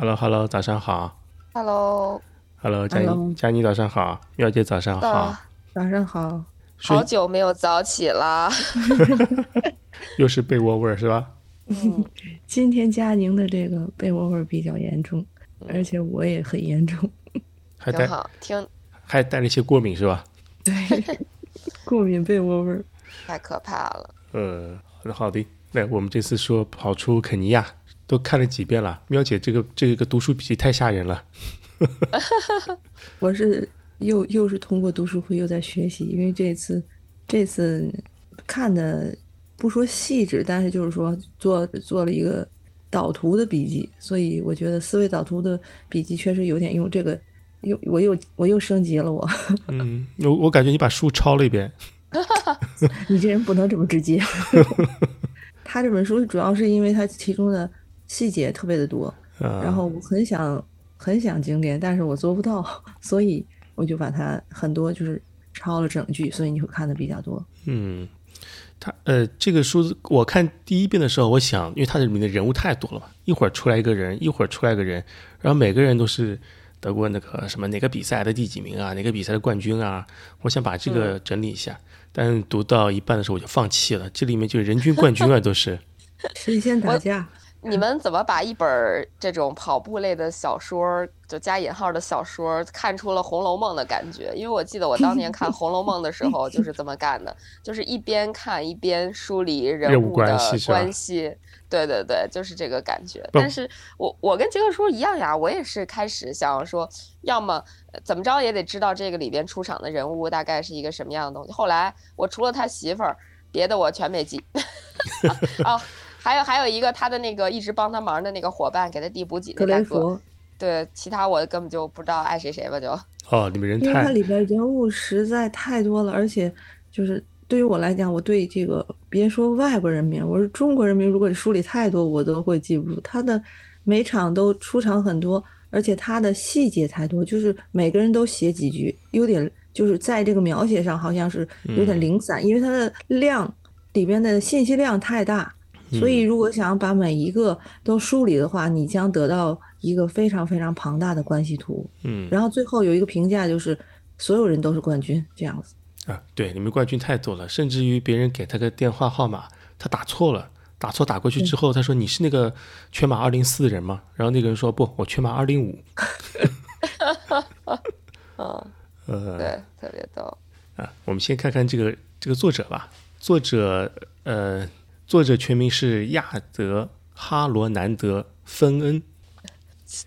Hello，Hello，早上好。Hello，Hello，佳妮，Hello 佳妮早上好，妙姐早上好啊。早上好，好久没有早起了。又是被窝味儿是吧？嗯，今天佳宁的这个被窝味儿比较严重，而且我也很严重。还带挺好，听还带了一些过敏是吧？对，过敏被窝味儿。太可怕了。呃，好的好的。那我们这次说跑出肯尼亚，都看了几遍了。喵姐这个这个读书笔记太吓人了。我是又又是通过读书会又在学习，因为这次这次看的不说细致，但是就是说做做了一个导图的笔记，所以我觉得思维导图的笔记确实有点用。这个又我又我又升级了我，嗯，我我感觉你把书抄了一遍。你这人不能这么直接。他这本书主要是因为他其中的细节特别的多，啊，然后我很想很想经典，但是我做不到，所以我就把它很多就是抄了整句，所以你会看的比较多。嗯，他呃，这个书我看第一遍的时候，我想，因为它里面的人物太多了嘛，一会儿出来一个人，一会儿出来一个人，然后每个人都是得过那个什么哪个比赛的第几名啊，哪个比赛的冠军啊，我想把这个整理一下，但读到一半的时候我就放弃了，这里面就是人均冠军啊，都是。神仙打架，你们怎么把一本儿这种跑步类的小说，就加引号的小说，看出了《红楼梦》的感觉？因为我记得我当年看《红楼梦》的时候就是这么干的，就是一边看一边梳理人人物物的关系。对对对，就是这个感觉。但是我我跟杰克叔一样呀，我也是开始想说，要么呃怎么着也得知道这个里边出场的人物大概是一个什么样的东西。后来我除了他媳妇儿，别的我全没记。哦，还有还有一个他的那个一直帮他忙的那个伙伴，给他递补给格那大哥。对，其他我根本就不知道爱谁谁吧，就 哦，里面人因为它太里边人物实在太多了，而且就是对于我来讲，我对这个别说外国人名，我是中国人名，如果书里太多，我都会记不住。他的每场都出场很多，而且他的细节太多，就是每个人都写几句，有点就是在这个描写上好像是有点零散，因为它的量里边的信息量太大。所以，如果想要把每一个都梳理的话，你将得到一个非常非常庞大的关系图。嗯然后最后有一个评价就是所有人都是冠军这样子。啊，对，你们冠军太多了，甚至于别人给他个电话号码，他打错了。打错打过去之后，他说你是那个全码二零四的人吗？然后那个人说不，我全码二零五。嗯，呃，对，特别逗。啊，我们先看看这个这个作者吧。作者呃，作者全名是亚德·哈罗南德·芬恩。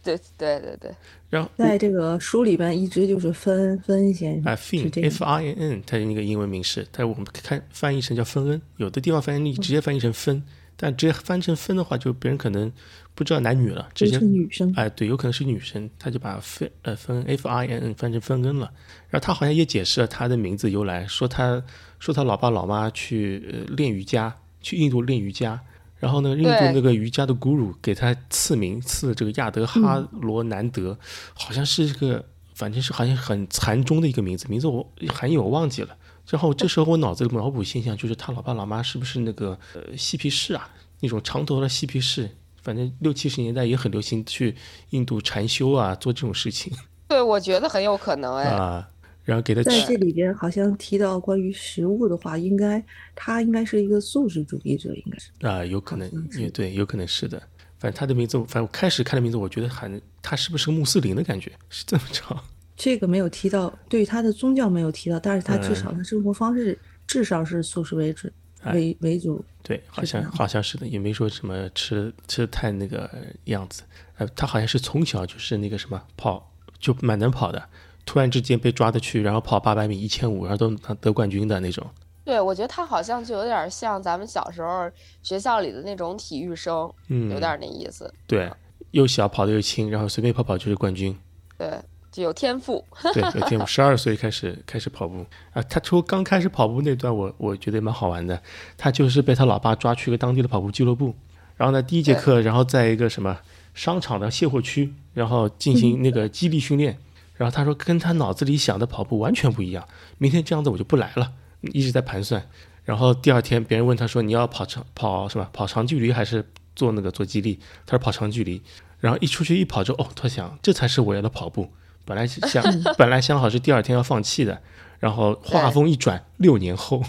对对对对，然后在这个书里边一直就是芬芬先生啊是，Fin 这样 F I N N，它的那个英文名是，但我们看翻译成叫芬恩，有的地方翻译直接翻译成芬，但直接翻成分的话，就别人可能不知道男女了，直都接是女生。哎，对，有可能是女生，他就把芬呃芬 F I N N 翻成芬恩了。然后他好像也解释了他的名字由来，说他说他老爸老妈去呃练瑜伽，去印度练瑜伽，然后呢，印度那个瑜伽的 guru 给他赐名，赐这个亚德哈罗南德，好像是这个，反正是好像很禅宗的一个名字，名字我含义我忘记了。然后这时候我脑子里脑补现象就是他老爸老妈是不是那个呃嬉皮士啊，那种长头的嬉皮士，反正六七十年代也很流行去印度禅修啊，做这种事情 对，我觉得很有可能哎。啊。然后给他在这里边好像提到关于食物的话，应该他应该是一个素食主义者，应该是。啊，有可能也对，有可能是的。反正他的名字，反正我开始看的名字，我觉得很他是不是个穆斯林的感觉，是这么长。这个没有提到，对他的宗教没有提到，但是他至嗯少他生活方式至少是素食为主哎为为主。对，好像好像是的，也没说什么吃吃的太那个样子。呃，他好像是从小就是那个什么跑，就蛮能跑的，突然之间被抓的去，然后跑八百米、一千五，然后都得冠军的那种。对，我觉得他好像就有点像咱们小时候学校里的那种体育生，嗯，有点那意思。对，又小跑的又轻，然后随便跑跑就是冠军。对，就有天赋。对，有天赋，十二岁开始开始跑步啊。他说刚开始跑步那段我，我觉得蛮好玩的。他就是被他老爸抓去一个当地的跑步俱乐部，然后呢，第一节课，然后在一个什么商场的卸货区，然后进行 那个肌力训练。然后他说跟他脑子里想的跑步完全不一样，明天这样子我就不来了，一直在盘算。然后第二天别人问他说你要跑长跑什么跑长距离还是做那个做激励？他说跑长距离。然后一出去一跑之后，哦，他想这才是我要的跑步。本来想 本来想好是第二天要放弃的，然后话锋一转，六年后，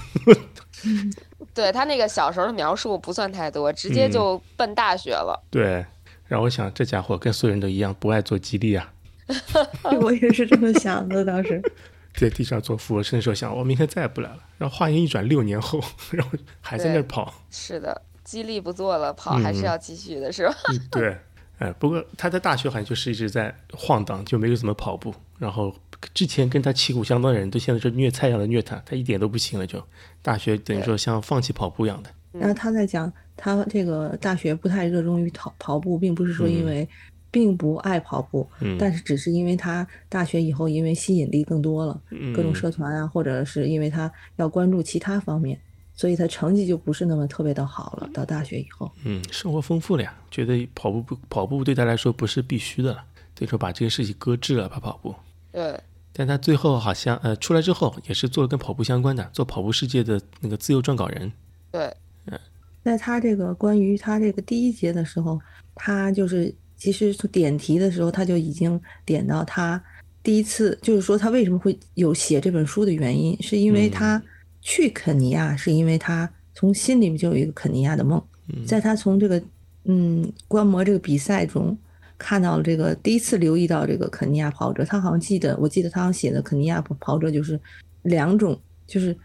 对他那个小时候的描述不算太多，直接就奔大学了。对，然后我想这家伙跟所有人都一样，不爱做激励啊。我也是这么想的，当时 在地上做俯卧撑的时候想，我明天再也不来了。然后话音一转，六年后，然后还在那儿跑。是的，激励不做了，跑还是要继续的，是吧？对，哎，不过他在大学好像就是一直在晃荡，就没有怎么跑步。然后之前跟他旗鼓相当的人都现在是虐菜一样的虐他，他一点都不行了。就大学等于说像放弃跑步一样的。然后他在讲，他这个大学不太热衷于跑跑步，并不是说因为。并不爱跑步，但是只是因为他大学以后因为吸引力更多了，各种社团啊，或者是因为他要关注其他方面，所以他成绩就不是那么特别的好了。到大学以后，嗯，生活丰富了呀，觉得跑步不跑步对他来说不是必须的了，所以说把这个事情搁置了，跑跑步。对，但他最后好像呃出来之后也是做了跟跑步相关的，做跑步世界的那个自由撰稿人。对，嗯，在他这个关于他这个第一节的时候，他就是。其实从点题的时候，他就已经点到他第一次，就是说他为什么会有写这本书的原因，是因为他去肯尼亚，是因为他从心里面就有一个肯尼亚的梦，在他从这个嗯观摩这个比赛中看到了这个第一次留意到这个肯尼亚跑者，他好像记得，我记得他好像写的肯尼亚跑者就是两种，就是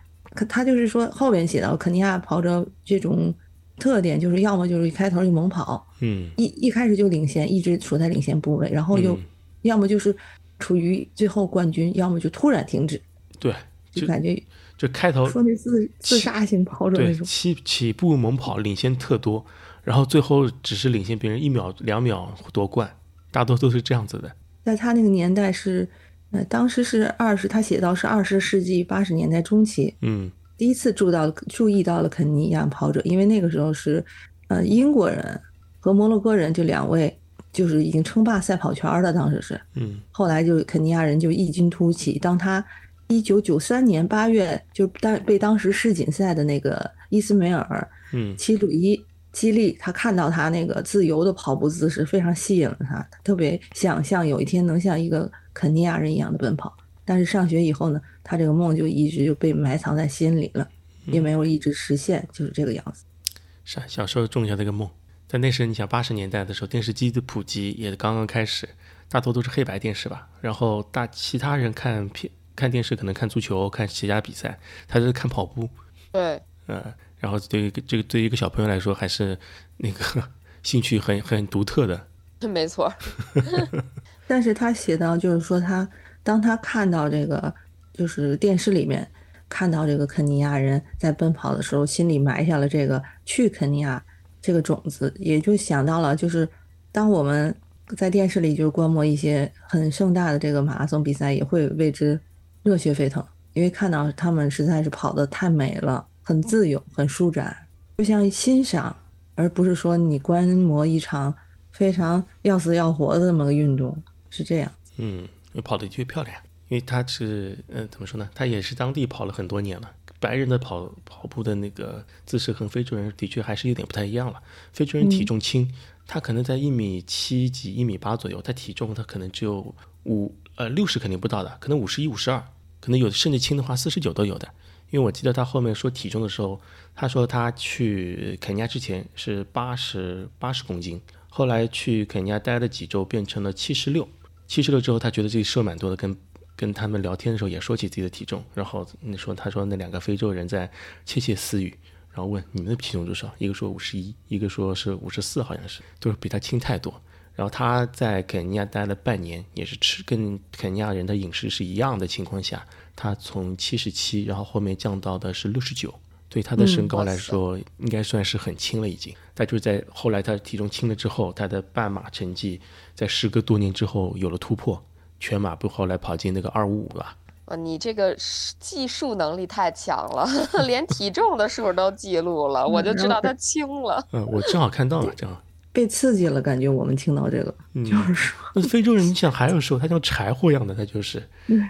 他就是说后边写到肯尼亚跑者这种。特点就是要么就是一开头就猛跑，嗯，一一开始就领先，一直处在领先部位，然后又要么就是处于最后冠军，要么就突然停止。对，就感觉就开头说那自自杀型跑者那种起起步猛跑，领先特多，然后最后只是领先别人一秒两秒夺冠，大多都是这样子的。在他那个年代是，呃，当时是二十，他写到是二十世纪八十年代中期，嗯。第一次注到注意到了肯尼亚跑者，因为那个时候是，呃，英国人和摩洛哥人就两位就是已经称霸赛跑圈了，当时是，嗯，后来就肯尼亚人就异军突起。当他一九九三年八月就当被当时世锦赛的那个伊斯梅尔，嗯，齐鲁伊激励他，看到他那个自由的跑步姿势非常吸引了他，特别想象有一天能像一个肯尼亚人一样的奔跑。但是上学以后呢，他这个梦就一直就被埋藏在心里了，也没有一直实现，就是这个样子。是啊，小时候种下这个梦。在那时，你想八十年代的时候，电视机的普及也刚刚开始，大多都是黑白电视吧。然后大其他人看片看电视可能看足球、看其他比赛，他是看跑步。对，嗯，然后对于这个对于一个小朋友来说，还是那个兴趣很很独特的。没错。但是他写到就是说他。当他看到这个，就是电视里面看到这个肯尼亚人在奔跑的时候，心里埋下了这个去肯尼亚这个种子，也就想到了，就是当我们在电视里就是观摩一些很盛大的这个马拉松比赛，也会为之热血沸腾，因为看到他们实在是跑得太美了，很自由，很舒展，就像欣赏，而不是说你观摩一场非常要死要活的这么个运动，是这样。嗯。跑得的确漂亮，因为他是，嗯，怎么说呢？他也是当地跑了很多年了。白人的跑跑步的那个姿势和非洲人的确还是有点不太一样了。非洲人体重轻，他可能在一米七几、一米八左右，他体重他可能只有五呃六十肯定不到的，可能五十一、五十二，可能有的甚至轻的话四十九都有的。因为我记得他后面说体重的时候，他说他去肯尼亚之前是八十八十公斤，后来去肯尼亚待了几周变成了七十六。七十六之后，他觉得自己瘦蛮多的，跟跟他们聊天的时候也说起自己的体重，然后那说他说那两个非洲人在窃窃私语，然后问你们的体重多少？一个说五十一，一个说是五十四，好像是都是比他轻太多。然后他在肯尼亚待了半年，也是吃跟肯尼亚人的饮食是一样的情况下，他从七十七，然后后面降到的是六十九。对他的身高来说，应该算是很轻了已经。但就是在后来他体重轻了之后，他的半马成绩在时隔多年之后有了突破，全马不后来跑进那个二五五了。啊，你这个计数能力太强了，连体重的数都记录了，我就知道他轻了。嗯，我正好看到了，正好 被刺激了，感觉我们听到这个，就是说，那非洲人你想还有时候他像柴火一样的，他就是，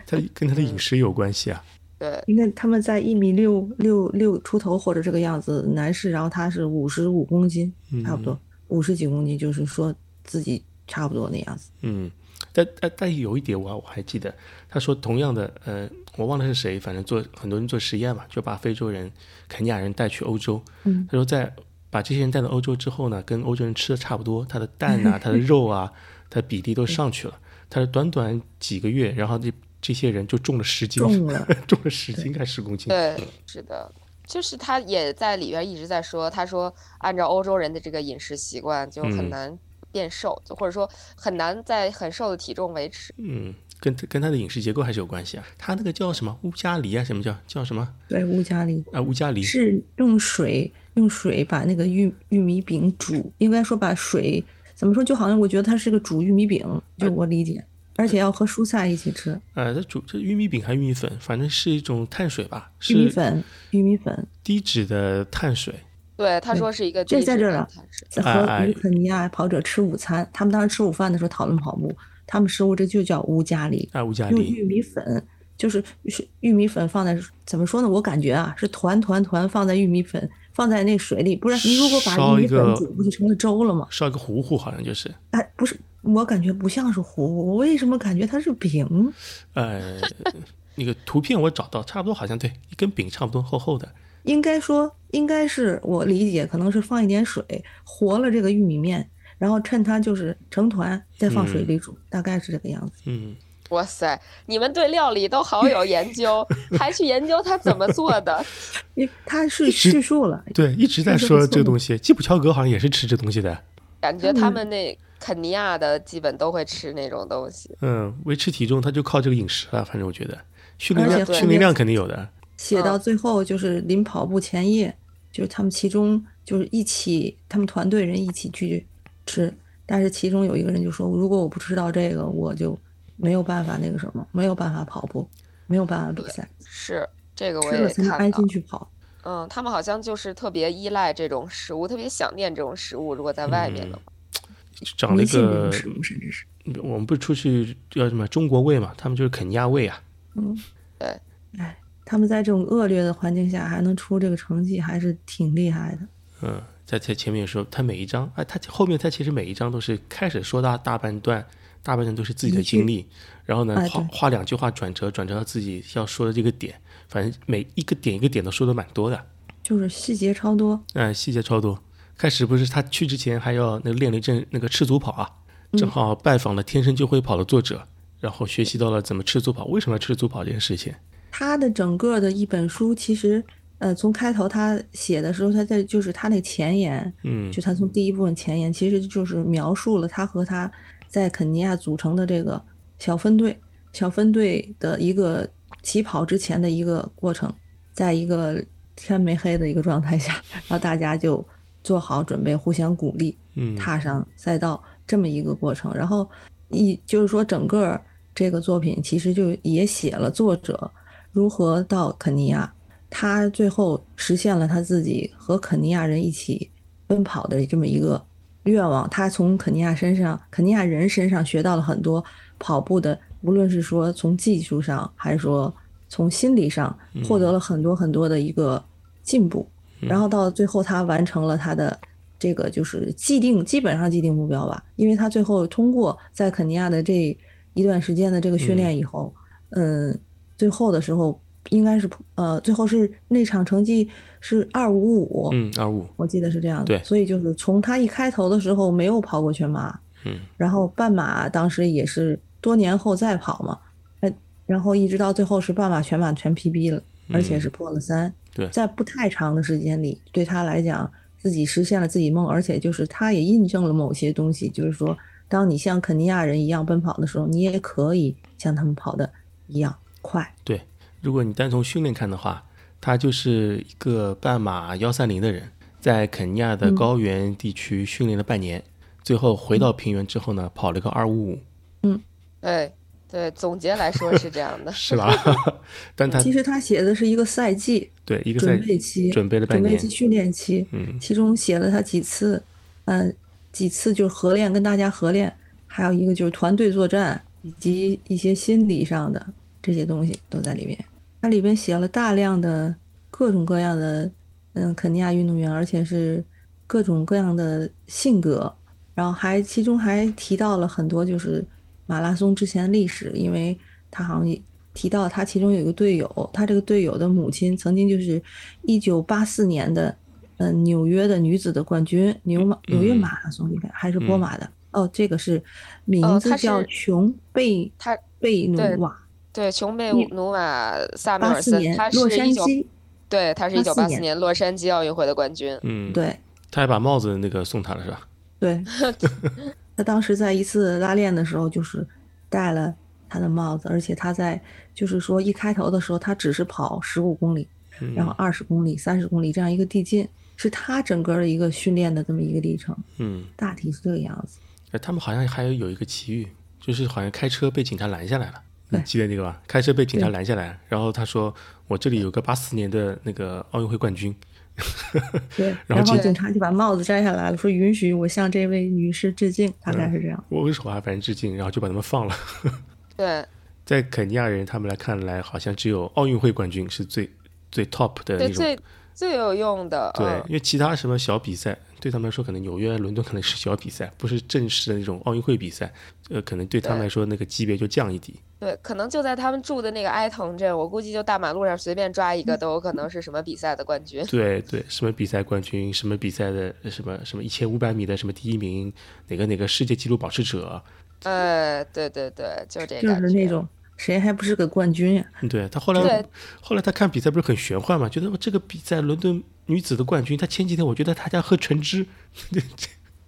他跟他的饮食有关系啊。对，因为他们在一米六六六出头或者这个样子，男士，然后他是五十五公斤，差不多五十几公斤，就是说自己差不多那样子。嗯，但但但有一点我我还记得，他说同样的，呃，我忘了是谁，反正做很多人做实验嘛，就把非洲人、肯尼亚人带去欧洲。嗯，他说在把这些人带到欧洲之后呢，跟欧洲人吃的差不多，他的蛋啊、他的 肉啊，他的比例都上去了。他说短短几个月，然后这这些人就重了十斤，重了重了十斤还是十公斤？对，是的，就是他也在里边一直在说，他说按照欧洲人的这个饮食习惯，就很嗯难变瘦，就或者说很难在很瘦的体重维持。嗯，跟跟他的饮食结构还是有关系啊。他那个叫什么乌加里啊？什么叫叫什么对，乌加里啊？乌加里是用水用水把那个玉玉米饼煮，应该说把水怎么说，就好像我觉得它是个煮玉米饼，就我理解，而且要和蔬菜一起吃，呃，这煮这玉米饼还是玉米粉，反正是一种碳水吧，玉米粉玉米粉。低脂的碳水。对，他说是一个这在这儿了肪碳水。在和乌肯尼亚跑者吃午餐，他们当时吃午饭的时候讨论跑步，他们食物这就叫乌加里，哎，乌加里，用玉米粉，就是是玉米粉放在怎么说呢？我感觉啊，是团团团放在玉米粉放在那水里，不然你如果把玉米粉煮不就成了粥了吗？烧一个糊糊，好像就是，哎，不是，我感觉不像是糊，我为什么感觉它是饼？呃，那个图片我找到，差不多好像对，一根饼差不多厚厚的。应该说，应该是我理解，可能是放一点水和了这个玉米面，然后趁它就是成团，再放水里煮，大概是这个样子。嗯，哇塞，你们对料理都好有研究，还去研究他怎么做的。你他是叙述了，对，一直在说这个东西。基普乔格好像也是吃这东西的。感觉他们那肯尼亚的基本都会吃那种东西。嗯，维持体重他就靠这个饮食了，反正我觉得训练量训练量肯定有的。写到最后就是临跑步前夜，就是他们其中就是一起，他们团队人一起去吃，但是其中有一个人就说，如果我不吃到这个，我就没有办法那个什么，没有办法跑步，没有办法比赛，是这个我也看到才能安心。去跑。嗯，他们好像就是特别依赖这种食物，特别想念这种食物。如果在外面的话，长了一个我们不是出去叫什么中国胃嘛？他们就是肯尼亚胃啊。嗯，对，哎，他们在这种恶劣的环境下还能出这个成绩，还是挺厉害的。嗯，在在前面说他每一章，哎，他后面他其实每一章都是开始说到大半段，大半段都是自己的经历，然后呢哎对花花两句话转折，转折到自己要说的这个点，反正每一个点一个点都说的蛮多的，就是细节超多，嗯，细节超多。开始不是他去之前还要那个练了一阵那个赤足跑啊，正好拜访了《天生就会跑》的作者，然后学习到了怎么赤足跑，为什么要赤足跑这件事情。他的整个的一本书，其实，呃，从开头他写的时候，他在就是他那前言，嗯就他从第一部分前言，其实就是描述了他和他在肯尼亚组成的这个小分队，小分队的一个起跑之前的一个过程，在一个天没黑的一个状态下，然后大家就做好准备，互相鼓励，嗯踏上赛道这么一个过程。然后一就是说，整个这个作品其实就也写了作者如何到肯尼亚，他最后实现了他自己和肯尼亚人一起奔跑的这么一个愿望。他从肯尼亚身上、肯尼亚人身上学到了很多跑步的，无论是说从技术上，还是说从心理上，获得了很多很多的一个进步。然后到最后，他完成了他的这个就是既定基本上既定目标吧，因为他最后通过在肯尼亚的这一段时间的这个训练以后，嗯，最后的时候应该是呃，最后是那场成绩是二五五，嗯，二五，我记得是这样的。对所以就是从他一开头的时候没有跑过全马，嗯，然后半马当时也是多年后再跑嘛，哎，然后一直到最后是半马、全马全 PB 了，而且是破了三。对在不太长的时间里，对他来讲，自己实现了自己梦，而且就是他也印证了某些东西，就是说，当你像肯尼亚人一样奔跑的时候，你也可以像他们跑的一样快。对，如果你单从训练看的话，他就是一个半马幺三零的人，在肯尼亚的高原地区训练了半年，最后回到平原之后呢，跑了个二五五，嗯对对，总结来说是这样的。是吧？但他其实他写的是一个赛季对一个赛准备期，准备了半年准备期、训练期，嗯其中写了他几次，嗯、几次就是合练，跟大家合练，还有一个就是团队作战，以及一些心理上的这些东西都在里面。它里边写了大量的各种各样的，嗯，肯尼亚运动员，而且是各种各样的性格，然后还其中还提到了很多就是马拉松之前的历史，因为他好像也提到他其中有一个队友，他这个队友的母亲曾经就是一九八四年的嗯、呃纽约的女子的冠军，纽马纽约嗯马拉松应该还是波马的。哦，这个是名字叫琼贝他贝努瓦，对琼贝努瓦萨缪八尔森，他洛是一九杉矶，对，他是一九八四年洛杉矶奥运会的冠军。嗯，，对他还把帽子那个送他了是吧？对，他当时在一次拉练的时候，就是戴了他的帽子，而且他在就是说一开头的时候，他只是跑十五公里，嗯然后二十公里、三十公里这样一个递进，是他整个的一个训练的这么一个历程，嗯，大体是这个样子。哎，他们好像还有有一个奇遇，就是好像开车被警察拦下来了。你记得那个吧？开车被警察拦下来，然后他说：“我这里有个八四年的那个奥运会冠军。对，然后这然后警察就把帽子摘下来了，说允许我向这位女士致敬，大概是这样。握手啊，反正致敬，然后就把他们放了。对在肯尼亚人他们来看来，好像只有奥运会冠军是最最 top 的，那种。最最有用的。对，嗯因为其他什么小比赛，对他们来说，可能纽约、伦敦可能是小比赛，不是正式的那种奥运会比赛，呃，可能对他们来说那个级别就降一级。对，可能就在他们住的那个埃滕镇，我估计就大马路上随便抓一个都有可能是什么比赛的冠军。对对，什么比赛冠军，什么比赛的什么什么一千五百米的什么第一名，哪个哪个世界纪录保持者，呃，对对对，就这就。是那种谁还不是个冠军呀、对他后来对后来他看比赛不是很玄幻嘛，觉得这个比赛伦敦女子的冠军，他前几天我觉得他家喝橙汁，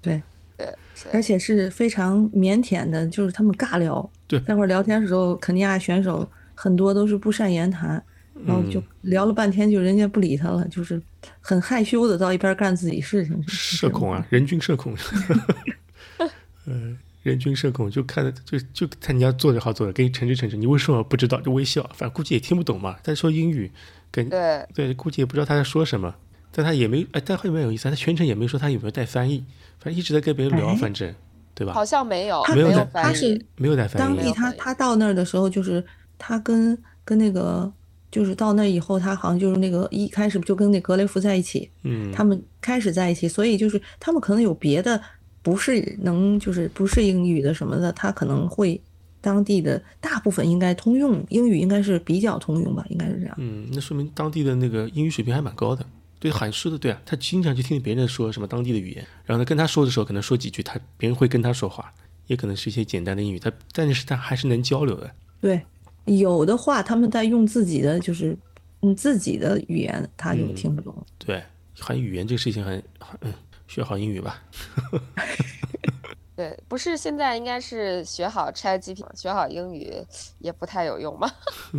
对，对而且是非常腼腆的，就是他们尬聊。对那会儿聊天的时候，肯尼亚选手很多都是不善言谈，然后就聊了半天，就人家不理他了，就是很害羞的到一边干自己事情。社恐啊，人均社恐，呃，人均社恐就看着就就看人家坐着好坐着，给你诚实诚实，你为什么不知道？就微笑，反正估计也听不懂嘛。他说英语，跟对对，估计也不知道他在说什么，但他也没哎，但后面有意思，他全程也没说他有没有带翻译，反正一直在跟别人聊，哎反正对吧好？像没有他没有。他是没有带翻译当地他他到那儿的时候，就是他跟跟那个就是到那以后，他好像就是那个一开始就跟那格雷夫在一起，嗯，他们开始在一起，所以就是他们可能有别的不是能就是不是英语的什么的，他可能会当地的大部分应该通用英语应该是比较通用吧，应该是这样。嗯，那说明当地的那个英语水平还蛮高的。对，好像说的对啊，他经常去听别人说什么当地的语言，然后呢跟他说的时候，可能说几句，他别人会跟他说话，也可能是一些简单的英语，他但是他还是能交流的。对，有的话他们在用自己的就是嗯自己的语言，他就嗯听不懂。对，好像语言这个事情很，嗯，学好英语吧。对，不是现在应该是学好 ChatGPT，学好英语也不太有用吗？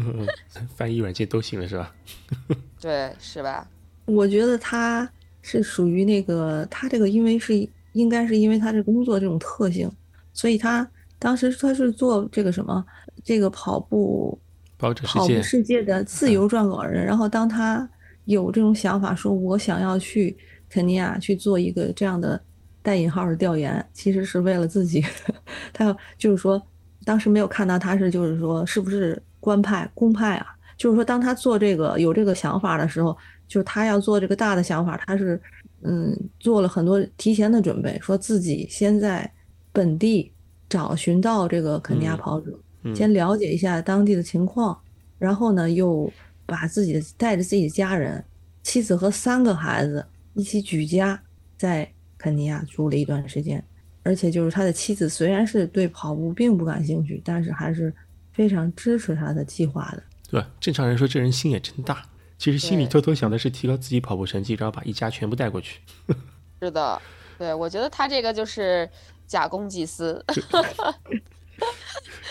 翻译软件都行了是吧？对，是吧？我觉得他是属于那个，他这个因为是应该是因为他这工作这种特性，所以他当时他是做这个什么这个跑步跑步，世界的自由撰稿人。然后当他有这种想法，说我想要去肯尼亚去做一个这样的带引号的调研，其实是为了自己，他要就是说当时没有看到他是就是说是不是官派公派啊？就是说当他做这个有这个想法的时候，就是他要做这个大的想法，他是嗯做了很多提前的准备，说自己先在本地找寻到这个肯尼亚嗯跑者，嗯先了解一下当地的情况，然后呢又把自己的带着自己的家人，妻子和三个孩子一起举家在肯尼亚住了一段时间，而且就是他的妻子虽然是对跑步并不感兴趣，但是还是非常支持他的计划的。对？正常人说这人心也真大，其实心里偷偷想的是提高自己跑步成绩，然后把一家全部带过去。是的，对，我觉得他这个就是假公济私。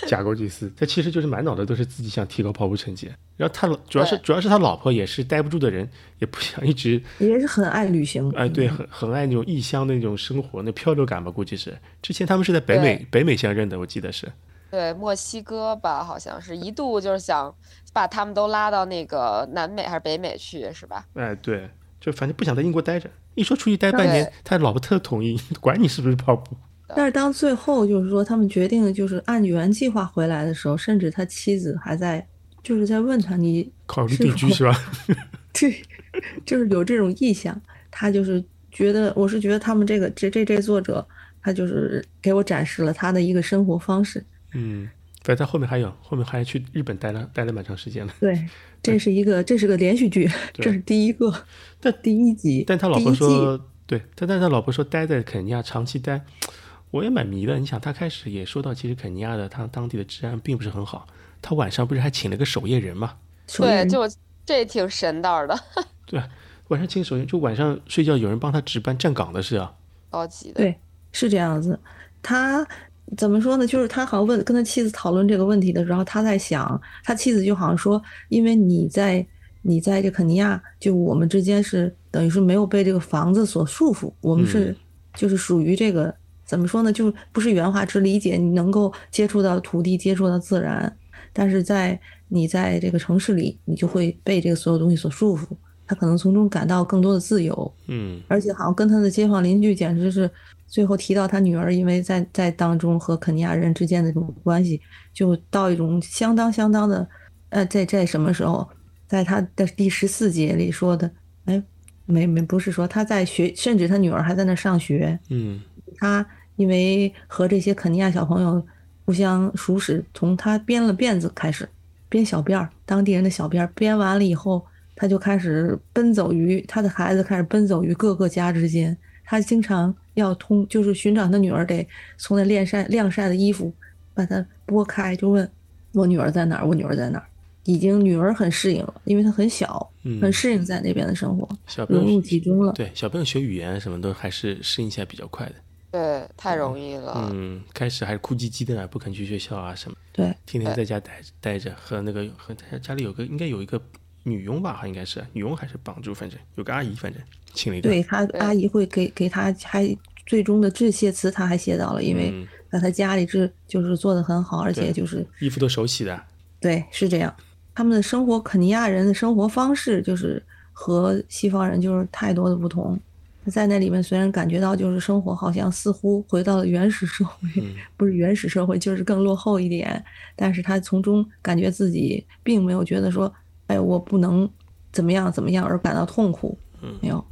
假公济私，他其实就是满脑子都是自己想提高跑步成绩。然后他老主要是主要是他老婆也是待不住的人，也不想一直也是很爱旅行，哎，对，很很爱那种异乡的那种生活，那漂流感吧，估计是。之前他们是在北美北美相认的，我记得是。对，墨西哥吧，好像是一度就是想把他们都拉到那个南美还是北美去，是吧？哎，对，就反正不想在英国待着。一说出去待半年，他老婆特同意，管你是不是跑步。但是当最后就是说他们决定就是按原计划回来的时候，甚至他妻子还在就是在问他你 考虑定居是吧？对，就是有这种意向。他就是觉得，我是觉得他们这个这这这作者他就是给我展示了他的一个生活方式。嗯，反正他后面还有，后面还去日本待了待了蛮长时间了。对，这是一个这是个连续剧，这是第一个，但第一集，但他老婆说，对，但但他老婆说待在肯尼亚长期待，我也蛮迷的。你想，他开始也说到，其实肯尼亚的他当地的治安并不是很好，他晚上不是还请了个守夜人嘛？对，就这挺神道的，对吧？晚上请守夜，就晚上睡觉有人帮他值班站岗的是啊。高级的。对，是这样子。他怎么说呢？就是他好像问跟他妻子讨论这个问题的时候，他在想，他妻子就好像说，因为你在你在这肯尼亚，就我们之间是等于是没有被这个房子所束缚，我们是、嗯就是属于这个怎么说呢？就不是原话，只理解你能够接触到土地，接触到自然，但是在你在这个城市里，你就会被这个所有东西所束缚。他可能从中感到更多的自由，嗯而且好像跟他的街坊邻居简直是最后提到他女儿，因为在在当中和肯尼亚人之间的这种关系，就到一种相当相当的，呃，在在什么时候，在他的第十四节里说的，哎，没没不是说他在学，甚至他女儿还在那上学，嗯。他因为和这些肯尼亚小朋友互相熟识，从他编了辫子开始，编小辫儿，当地人的小辫儿，编完了以后，他就开始奔走于他的孩子开始奔走于各个家之间，他经常要通，就是寻找他女儿得从那晾晒晾晒的衣服把它拨开，就问我女儿在哪儿，我女儿在哪儿。已经女儿很适应了，因为她很小，嗯，很适应在那边的生活，小朋融入友其中了。对小朋友学语言什么都还是适应起来比较快的。对，太容易了。嗯，开始还是哭唧唧的呢，不肯去学校啊什么，对，天天在家待待着，和那个和他家里有个应该有一个女佣吧，应该是女佣还是帮助，反正有个阿姨，反正请了一个。对他阿姨会给给他还最终的致谢词，他还写到了，因为嗯在他家里这就是做的很好，而且就是衣服都手洗的。对是这样。他们的生活，肯尼亚人的生活方式就是和西方人就是太多的不同。在那里面虽然感觉到就是生活好像似乎回到了原始社会，嗯不是原始社会，就是更落后一点，但是他从中感觉自己并没有觉得说，哎，我不能怎么样怎么样而感到痛苦，嗯没有。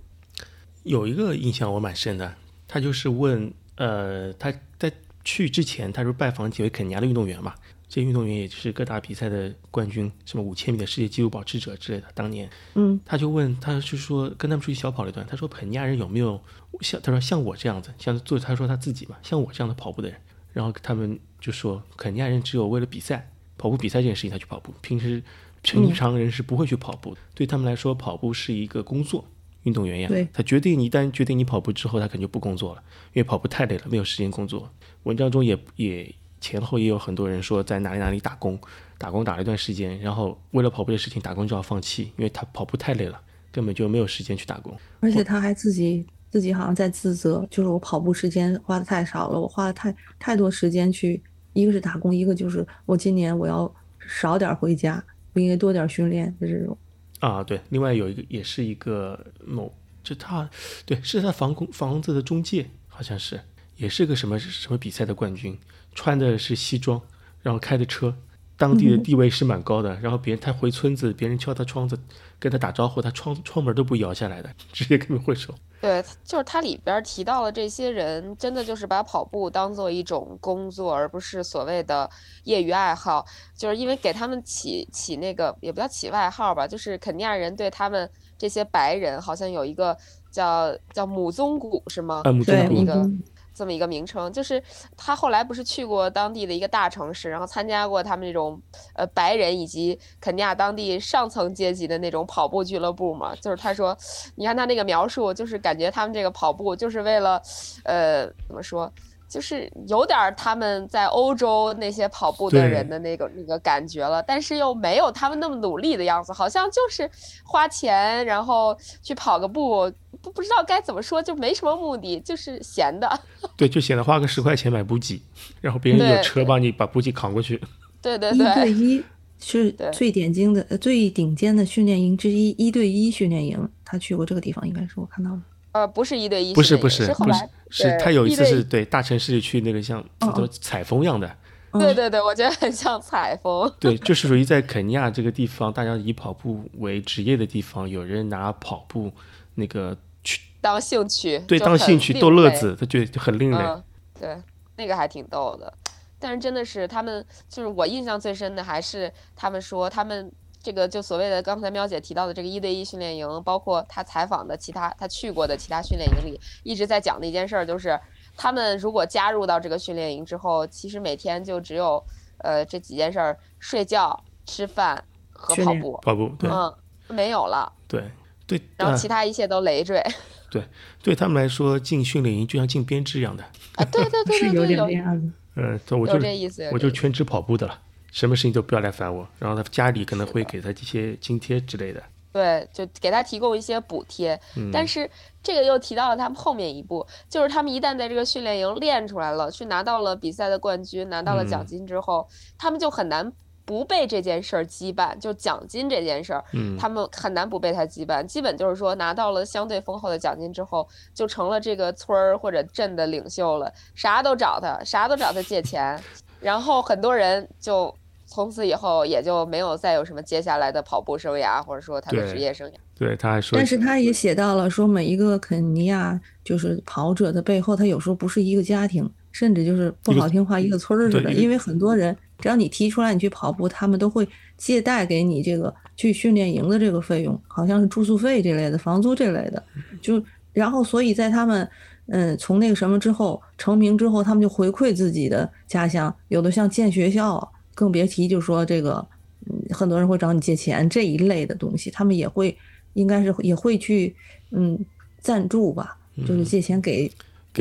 有一个印象我蛮深的，他就是问，呃，他在去之前，他说拜访几位肯尼亚的运动员嘛，这些运动员也是各大比赛的冠军，什么五千米的世界纪录保持者之类的。当年，嗯，他就问，他就说跟他们出去小跑了一段，他说肯尼亚人有没有像他说像我这样子，像做他说他自己嘛，像我这样的跑步的人，然后他们就说肯尼亚人只有为了比赛跑步比赛这件事情才去跑步，平时平常人是不会去跑步的，对他们来说跑步是一个工作。运动员一样，他决定你一旦决定你跑步之后，他肯定就不工作了，因为跑步太累了，没有时间工作。文章中也也前后也有很多人说在哪里哪里打工，打工打了一段时间，然后为了跑步的事情打工就要放弃，因为他跑步太累了，根本就没有时间去打工。而且他还自己自己好像在自责，就是我跑步时间花的太少了，我花了太太多时间去，一个是打工，一个就是我今年我要少点回家，我应该多点训练，就这种。啊，对，另外有一个也是一个某，就他对是他房公房子的中介，好像是也是个什么什么比赛的冠军，穿的是西装，然后开的车，当地的地位是蛮高的。然后别人他回村子，别人敲他窗子跟他打招呼，他窗窗门都不摇下来的，直接跟你挥手。对，就是它里边提到了这些人，真的就是把跑步当做一种工作，而不是所谓的业余爱好。就是因为给他们起起那个也不叫起外号吧，就是肯尼亚人对他们这些白人好像有一个叫叫母宗谷是吗？啊，母对，宗谷一个嗯这么一个名称，就是他后来不是去过当地的一个大城市，然后参加过他们这种呃白人以及肯尼亚当地上层阶级的那种跑步俱乐部嘛。就是他说，你看他那个描述，就是感觉他们这个跑步就是为了，呃，怎么说？就是有点儿他们在欧洲那些跑步的人的那个那个感觉了，但是又没有他们那么努力的样子，好像就是花钱然后去跑个步，不不知道该怎么说，就没什么目的，就是闲的。对，就显得花个十块钱买补给，然后别人有车帮你把补给扛过去。对对对一，对一是最点睛的、呃最顶尖的训练营之一，一对一训练营。他去过这个地方，应该是我看到了。呃，不是一对一不是不是不是是后来，是他有一次是对大城市里去那个像哦怎么采风一样的，对对对，我觉得很像采风。对，就是属于在肯尼亚这个地方，大家以跑步为职业的地方，有人拿跑步那个去当兴趣，对当兴趣。逗乐子，他觉得就很另类。嗯，对，那个还挺逗的。但是真的是他们，就是我印象最深的还是他们说他们这个就所谓的刚才喵姐提到的这个一对一训练营，包括他采访的其他他去过的其他训练营里，一直在讲的一件事儿，就是他们如果加入到这个训练营之后，其实每天就只有呃这几件事儿：睡觉、吃饭和跑步。跑步，对嗯，没有了，对对，啊然后其他一切都累赘。对对他们来说，进训练营就像进编制一样的。啊，对对对对对，是有点有这样子。嗯，对我有就这意思，我就全职跑步的了，什么事情都不要来烦我。然后他家里可能会给他一些津贴之类的。对，就给他提供一些补贴。嗯，但是这个又提到了他们后面一步，就是他们一旦在这个训练营练出来了，去拿到了比赛的冠军，拿到了奖嗯金之后，他们就很难不被这件事儿羁绊，就奖金这件事儿，嗯，他们很难不被他羁绊。基本就是说，拿到了相对丰厚的奖金之后，就成了这个村儿或者镇的领袖了，啥都找他，啥都找他借钱，然后很多人就。从此以后也就没有再有什么接下来的跑步生涯，或者说他的职业生涯。对，他还说，但是他也写到了说，每一个肯尼亚就是跑者的背后，他有时候不是一个家庭，甚至就是不好听话一个村儿似的。因为很多人，只要你提出来你去跑步，他们都会借贷给你这个去训练营的这个费用，好像是住宿费这类的、房租这类的。就然后，所以在他们嗯从那个什么之后成名之后，他们就回馈自己的家乡，有的像建学校，更别提就说这个。嗯，很多人会找你借钱这一类的东西，他们也会，应该是也会去，嗯，赞助吧，就是借钱给给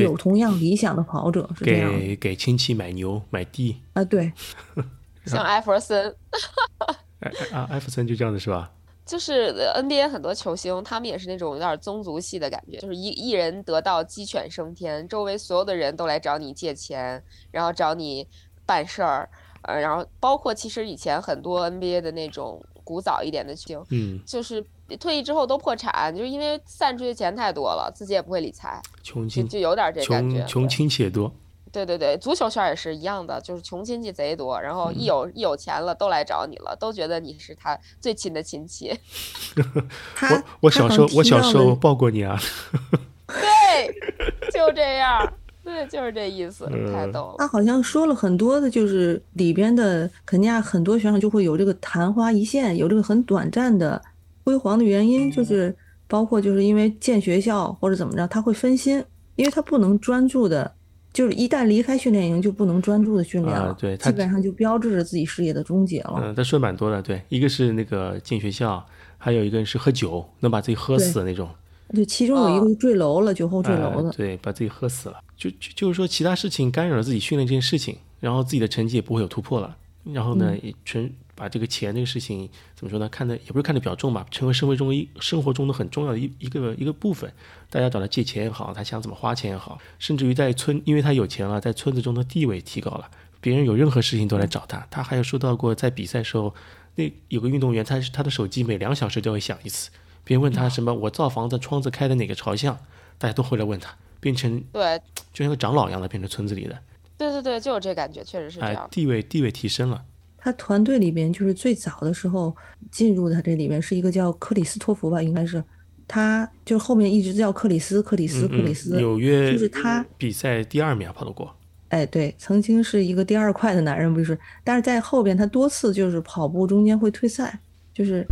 有同样理想的跑者，是这样给给亲戚买牛买地。啊，对，像艾弗森，啊，艾弗森就这样的是吧？就是呃 NBA 很多球星，他们也是那种有点宗族系的感觉，就是一一人得道鸡犬升天，周围所有的人都来找你借钱，然后找你办事儿，呃，然后包括其实以前很多 NBA 的那种古早一点的球星，嗯，就是退役之后都破产，就是因为散出去钱太多了，自己也不会理财，穷亲就有点这感觉。穷穷亲戚也多。对对对，足球圈也是一样的，就是穷亲戚贼多，然后一有一有钱了都来找你了，都觉得你是他最亲的亲戚。我我小时候我小时候候抱过你啊。对，就这样，对，就是这意思，太嗯逗了。他好像说了很多的，就是里边的肯尼亚很多选手就会有这个昙花一现，有这个很短暂的辉煌的原因，就是包括就是因为建学校或者怎么着，他会分心，因为他不能专注的，就是一旦离开训练营就不能专注的训练了，啊对基本上就标志着自己事业的终结了。嗯，他说蛮多的，对，一个是那个进学校，还有一个人是喝酒，能把自己喝死的那种。对其中有一个是坠楼了，酒后坠楼的。呃对，把自己喝死了。就就就是说，其他事情干扰了自己训练这件事情，然后自己的成绩也不会有突破了。然后呢，也纯把这个钱这个事情怎么说呢？看的也不是看得比较重吧，成为生活中一生活中的很重要的一一个一个部分。大家找他借钱也好，他想怎么花钱也好，甚至于在村，因为他有钱了，在村子中的地位提高了，别人有任何事情都来找他。他还有说到过，在比赛时候，那有个运动员，他他的手机每两小时就会响一次。别人问他什么，我造房子窗子开的哪个朝向，大家都会来问他，变成对，就像个长老一样的，变成村子里的，对对对，就有这感觉，确实是这哎样，。地位地位提升了。他团队里边就是最早的时候进入他这里面是一个叫克里斯托弗吧，应该是，他就后面一直叫克里斯，克里斯，克里斯。纽约就是他比赛第二名啊跑得过，哎，对，曾经是一个第二快的男人，不是？但是在后边他多次就是跑步中间会退赛，就是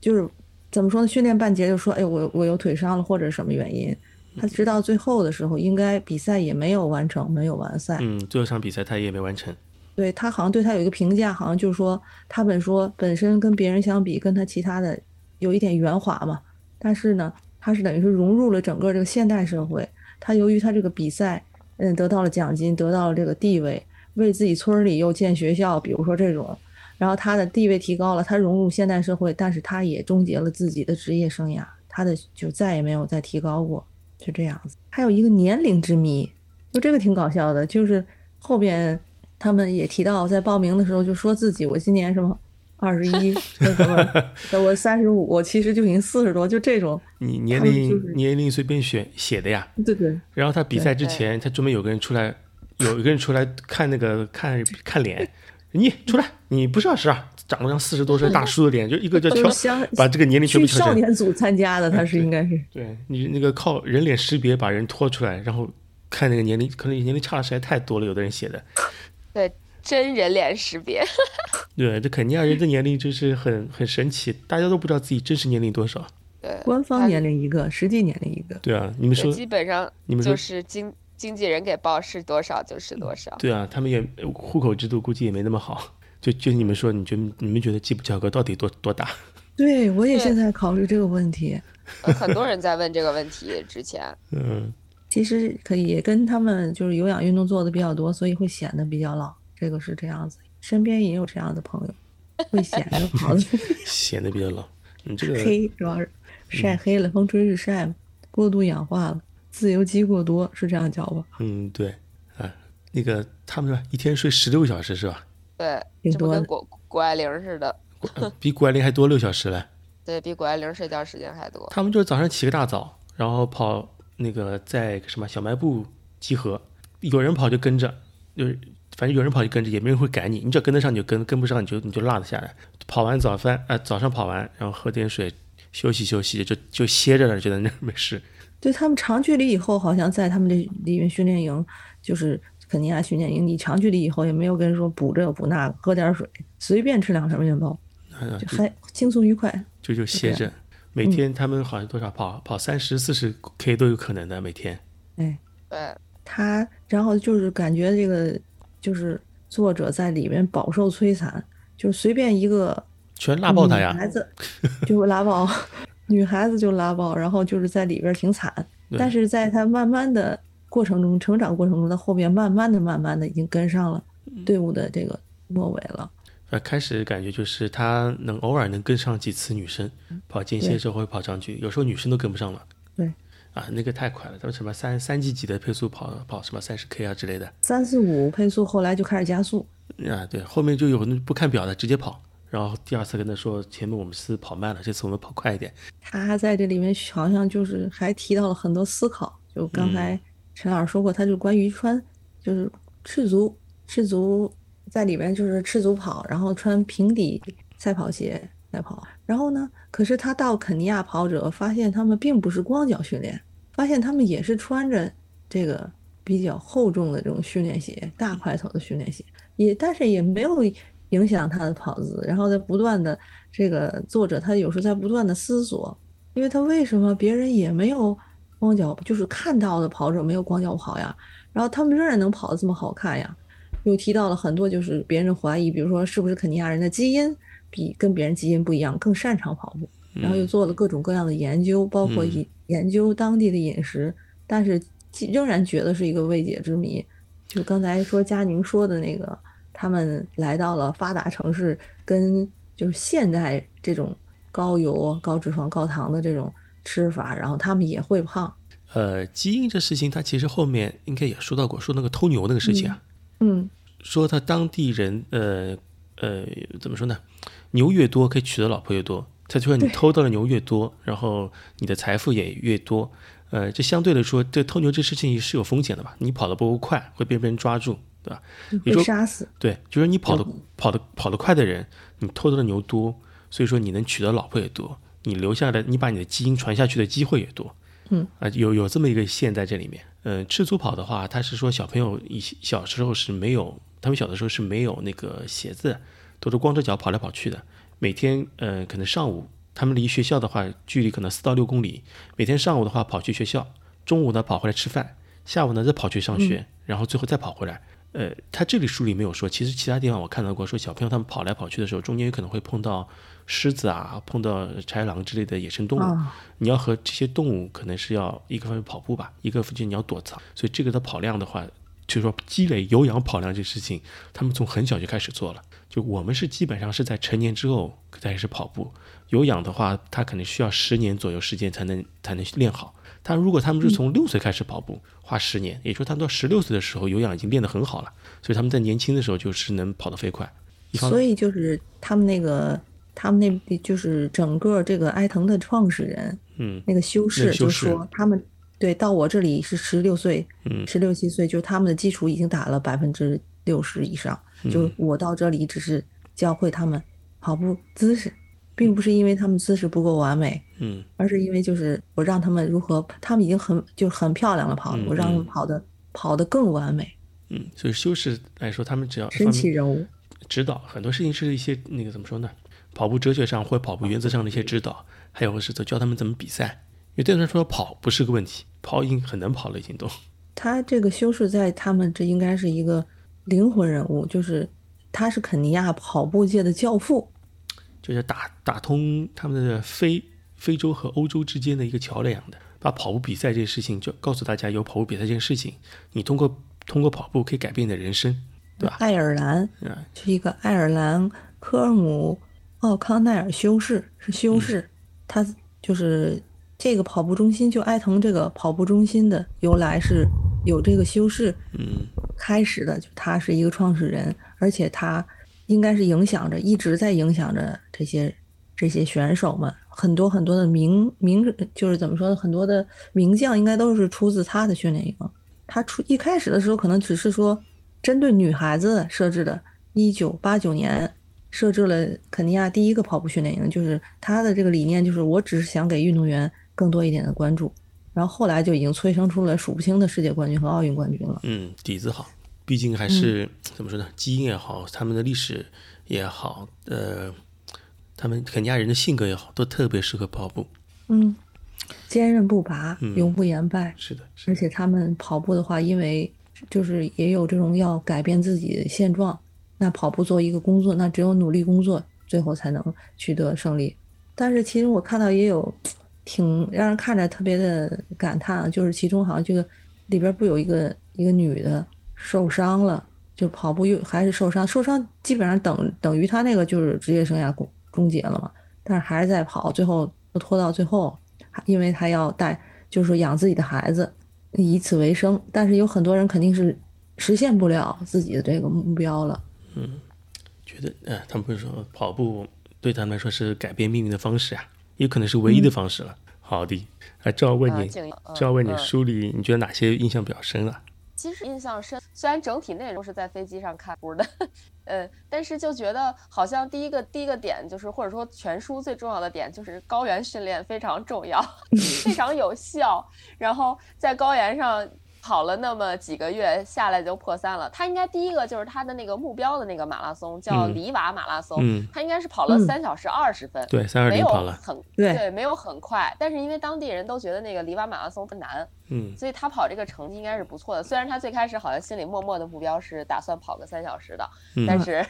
就是怎么说呢？训练半截就说，哎，我我有腿伤了或者什么原因。他直到最后的时候，应该比赛也没有完成，没有完赛。嗯，最后一场比赛他也没完成。对他好像对他有一个评价，好像就是说他本说本身跟别人相比，跟他其他的有一点圆滑嘛，但是呢，他是等于是融入了整个这个现代社会。他由于他这个比赛，嗯，得到了奖金，得到了这个地位，为自己村里又建学校，比如说这种，然后他的地位提高了，他融入现代社会，但是他也终结了自己的职业生涯，他的就再也没有再提高过，就这样子。还有一个年龄之谜，就这个挺搞笑的，就是后边。他们也提到，在报名的时候就说自己我今年什么二十一，什么我三十五，我其实就已经四十多，就这种。你年龄、就是年龄随便选写的呀。对对然后他比赛之前，他专门有个人出来，有一个人出来看那个看看脸，你出来，你不是二十二，长得像四十多岁大叔的脸，就一个叫挑就是相把这个年龄全去部挑成。少年组参加的，他是应该是。对你那个靠人脸识别把人拖出来，然后看那个年龄，可能年龄差的实在太多了，有的人写的。对，真人脸识别。对，这肯尼亚人的年龄就是很很神奇，大家都不知道自己真实年龄多少。对，官方年龄一个，实际年龄一个。对啊，你们说，基本上你们就是经经纪人给报是多少就是多少。对啊，他们也户口制度估计也没那么好。就就你们说，你觉得你们觉得基普乔格到底多多大？对，我也对现在考虑这个问题。呃很多人在问这个问题之前，嗯，其实可以跟他们就是有氧运动做的比较多，所以会显得比较老。这个是这样子，身边也有这样的朋友，会显得跑的 显得比较老。你这个黑，主要是晒黑了，风吹日晒嘛，过度氧化了，自由基过多，是这样叫吧？嗯，对啊，那个他们说一天睡十六小时是吧？对，挺多的这不跟谷谷爱凌似的，呃比谷爱凌还多六小时嘞。对比谷爱凌睡觉时间还多。他们就是早上起个大早，然后跑那个在什么小卖部集合，有人跑就跟着，就是反正有人跑就跟着，也没人会赶你，你只要跟得上你就跟，跟不上你就你就落得下来。跑完早饭，呃，早上跑完，然后喝点水，休息休息，就就歇着了，就在那儿没事。对他们长距离以后，好像在他们这里面训练营，就是肯尼亚训练营，你长距离以后也没有跟人说补这个补那个，喝点水，随便吃两片面包，嗯，就还轻松愉快。就就歇着。每天他们好像多少跑跑三十四十 K 都有可能的，每天。哎，对，他然后就是感觉这个就是作者在里面饱受摧残，就随便一个全拉爆他呀女！孩子就会拉爆，女孩子就拉爆，然后就是在里边挺惨，但是在他慢慢的过程中，成长过程中，他后边慢慢的、慢慢的已经跟上了嗯队伍的这个末尾了。呃，开始感觉就是他能偶尔能跟上几次女生，跑间歇时候会跑上去，有时候女生都跟不上了。对，啊，那个太快了，他们什么三三级几的配速跑跑什么三十 K 啊之类的，三四五配速后来就开始加速，啊，对，后面就有那不看表的直接跑，然后第二次跟他说前面我们是跑慢了，这次我们跑快一点。他在这里面好像就是还提到了很多思考，就刚才陈老师说过，他就关于穿就是赤足赤足在里面就是赤足跑，然后穿平底赛跑鞋赛跑，然后呢，可是他到肯尼亚跑者发现他们并不是光脚训练，发现他们也是穿着这个比较厚重的这种训练鞋，大块头的训练鞋，也但是也没有影响他的跑姿，然后在不断的这个作者他有时候在不断的思索，因为他为什么别人也没有光脚，就是看到的跑者没有光脚跑呀，然后他们仍然能跑得这么好看呀？又提到了很多就是别人怀疑，比如说是不是肯尼亚人的基因比跟别人基因不一样，更擅长跑步，然后又做了各种各样的研究，包括研研究当地的饮食，但是仍然觉得是一个未解之谜。就刚才说佳宁说的那个，他们来到了发达城市，跟就是现代这种高油、高脂肪、高糖的这种吃法，然后他们也会胖。呃，基因这事情，他其实后面应该也说到过，说那个偷牛那个事情啊，嗯，说他当地人，呃呃，怎么说呢？牛越多，可以娶的老婆越多。他就说你偷到的牛越多，然后你的财富也越多。呃，这相对来说，这偷牛这事情是有风险的吧？你跑得不够快，会被别人抓住，对吧？你被说杀死。对，就是你跑得跑得跑得快的人，你偷到的牛多，所以说你能娶的老婆也多，你留下的，你把你的基因传下去的机会也多。嗯啊、有有这么一个线在这里面。嗯、赤足跑的话，他是说小朋友一小时候是没有，他们小的时候是没有那个鞋子，都是光着脚跑来跑去的。每天，呃，可能上午他们离学校的话，距离可能四到六公里。每天上午的话跑去学校，中午呢跑回来吃饭，下午呢再跑去上学，然后最后再跑回来。呃，他这里书里没有说，其实其他地方我看到过，说小朋友他们跑来跑去的时候，中间有可能会碰到狮子啊，碰到豺狼之类的野生动物。啊你要和这些动物可能是要一个方面跑步吧，一个就是你要躲藏，所以这个的跑量的话，就是说积累有氧跑量这事情，他们从很小就开始做了。就我们是基本上是在成年之后开始跑步，有氧的话，他可能需要十年左右时间才能才能练好。但如果他们是从六岁开始跑步，花十年，也就是说他们到十六岁的时候有氧已经练得很好了，所以他们在年轻的时候就是能跑得飞快。所以就是他们那个，他们那就是整个这个埃腾的创始人，嗯。那个修士就说他们对到我这里是十六岁，嗯。十六七岁，就是他们的基础已经打了百分之六十以上，就嗯我到这里只是教会他们跑步姿势，并不是因为他们姿势不够完美，嗯而是因为就是我让他们如何，他们已经很就是很漂亮了跑，嗯我让他们嗯跑得跑得更完美。嗯，所以修饰来说，他们只要神奇人物指导很多事情是一些那个怎么说呢？跑步哲学上或跑步原则上的一些指导，还有是教他们怎么比赛。因为对他们说跑不是个问题，跑已经很能跑了，已经都。他这个修饰在他们这应该是一个灵魂人物，就是他是肯尼亚跑步界的教父，就是打打通他们的非非洲和欧洲之间的一个桥梁的，把跑步比赛这件事情就告诉大家，有跑步比赛这件事情，你通过通过跑步可以改变你的人生，对吧？爱尔兰是一个爱尔兰科尔姆奥康奈尔修士，是修士，他就是这个跑步中心就埃腾这个跑步中心的由来是有这个修士嗯。开始的，就他是一个创始人，而且他应该是影响着一直在影响着这些这些选手们，很多很多的名名就是怎么说呢，很多的名将应该都是出自他的训练营。他出一开始的时候可能只是说针对女孩子设置的，一九八九年设置了肯尼亚第一个跑步训练营，就是他的这个理念就是我只是想给运动员更多一点的关注，然后后来就已经催生出了数不清的世界冠军和奥运冠军了。嗯，底子好，毕竟还是、怎么说呢，基因也好，他们的历史也好，呃，他们肯尼亚人的性格也好，都特别适合跑步。嗯，坚韧不拔，嗯永不言败。是的，是的而且他们跑步的话，因为就是也有这种要改变自己的现状，那跑步作为一个工作，那只有努力工作，最后才能取得胜利。但是其实我看到也有挺让人看着特别的感叹啊，就是其中好像这个里边不有一个一个女的受伤了，就跑步又还是受伤，受伤基本上等等于他那个就是职业生涯终终结了嘛，但是还是在跑，最后都拖到最后，还因为他要带就是说养自己的孩子，以此为生。但是有很多人肯定是实现不了自己的这个目标了。嗯觉得，呃，他们不是说跑步对他们来说是改变命运的方式啊，也可能是唯一的方式了。好的，哎，正要问你，正要问你，嗯书里你觉得哪些印象比较深啊？其实印象深，虽然整体内容是在飞机上看的，呃，但是就觉得好像第一个第一个点就是，或者说全书最重要的点就是高原训练非常重要，非常有效。然后在高原上跑了那么几个月，下来就破三了。他应该第一个就是他的那个目标的那个马拉松叫嗯。里瓦马拉松，嗯。他应该是跑了嗯。三小时二十分。对，三二没有零跑了，很对。没有很快，但是因为当地人都觉得那个里瓦马拉松不难，嗯。所以他跑这个成绩应该是不错的。虽然他最开始好像心里默默的目标是打算跑个三小时的，嗯。但是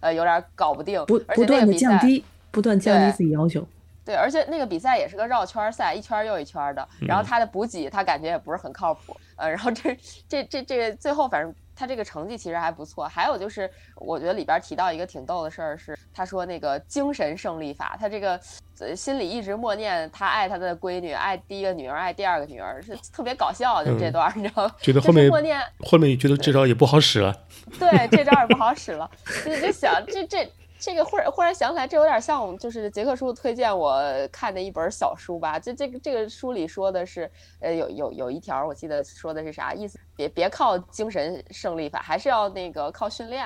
呃有点搞不定，不而且那不断的个比赛降低，不断降低自己要求。对，而且那个比赛也是个绕圈赛，一圈又一圈的。然后他的补给他感觉也不是很靠谱，呃，然后这这这这最后反正他这个成绩其实还不错。还有就是我觉得里边提到一个挺逗的事儿是，他说那个精神胜利法，他这个呃心里一直默念他爱他的闺女，爱第一个女儿，爱第二个女儿，是特别搞笑，就这嗯段儿你知道吗？觉得 后面默念后面觉得这招也不好使了。对，这招也不好使了，就就想这这这个忽然忽然想起来，这有点像我们就是杰克叔推荐我看的一本小书吧。这这个这个书里说的是，呃，有有有一条我记得说的是啥意思？别别靠精神胜利法，还是要那个靠训练。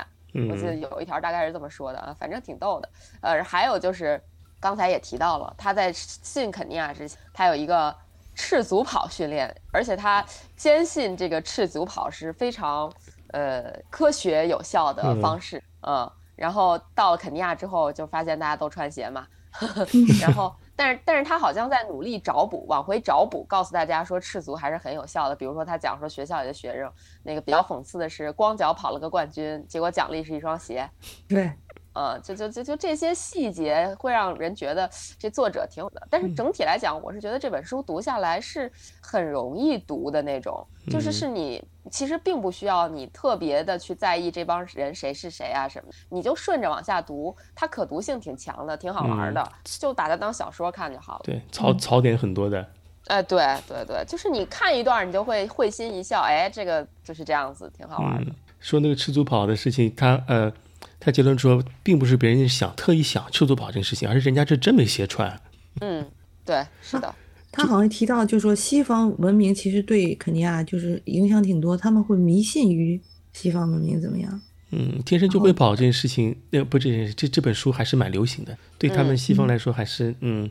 我记得嗯有一条大概是这么说的啊，反正挺逗的。呃，还有就是刚才也提到了，他在进肯尼亚之前，他有一个赤足跑训练，而且他坚信这个赤足跑是非常呃科学有效的方式，嗯。然后到了肯尼亚之后，就发现大家都穿鞋嘛，然后但是但是他好像在努力找补，往回找补，告诉大家说赤足还是很有效的。比如说他讲说学校里的学生，那个比较讽刺的是光脚跑了个冠军，结果奖励是一双鞋。对，呃，就就就就这些细节会让人觉得这作者挺有的，但是整体来讲，我是觉得这本书读下来是很容易读的那种，就是嗯是你其实并不需要你特别的去在意这帮人谁是谁啊什么，你就顺着往下读，它可读性挺强的，挺好玩的，就把它当小说看就好了。对，槽槽点很多的。哎，对对对，就是你看一段，你就会会心一笑，哎，这个就是这样子，挺好玩的。嗯，说那个吃足跑的事情，他呃，他结论说，并不是别人想特意想赤足跑这件事情，而是人家这真没鞋穿。嗯，对，是的。他好像提到，就是说西方文明其实对肯尼亚就是影响挺多，他们会迷信于西方文明怎么样？嗯，天生就会跑这件事情，那、不这件事这这本书还是蛮流行的，对他们嗯西方来说还是嗯，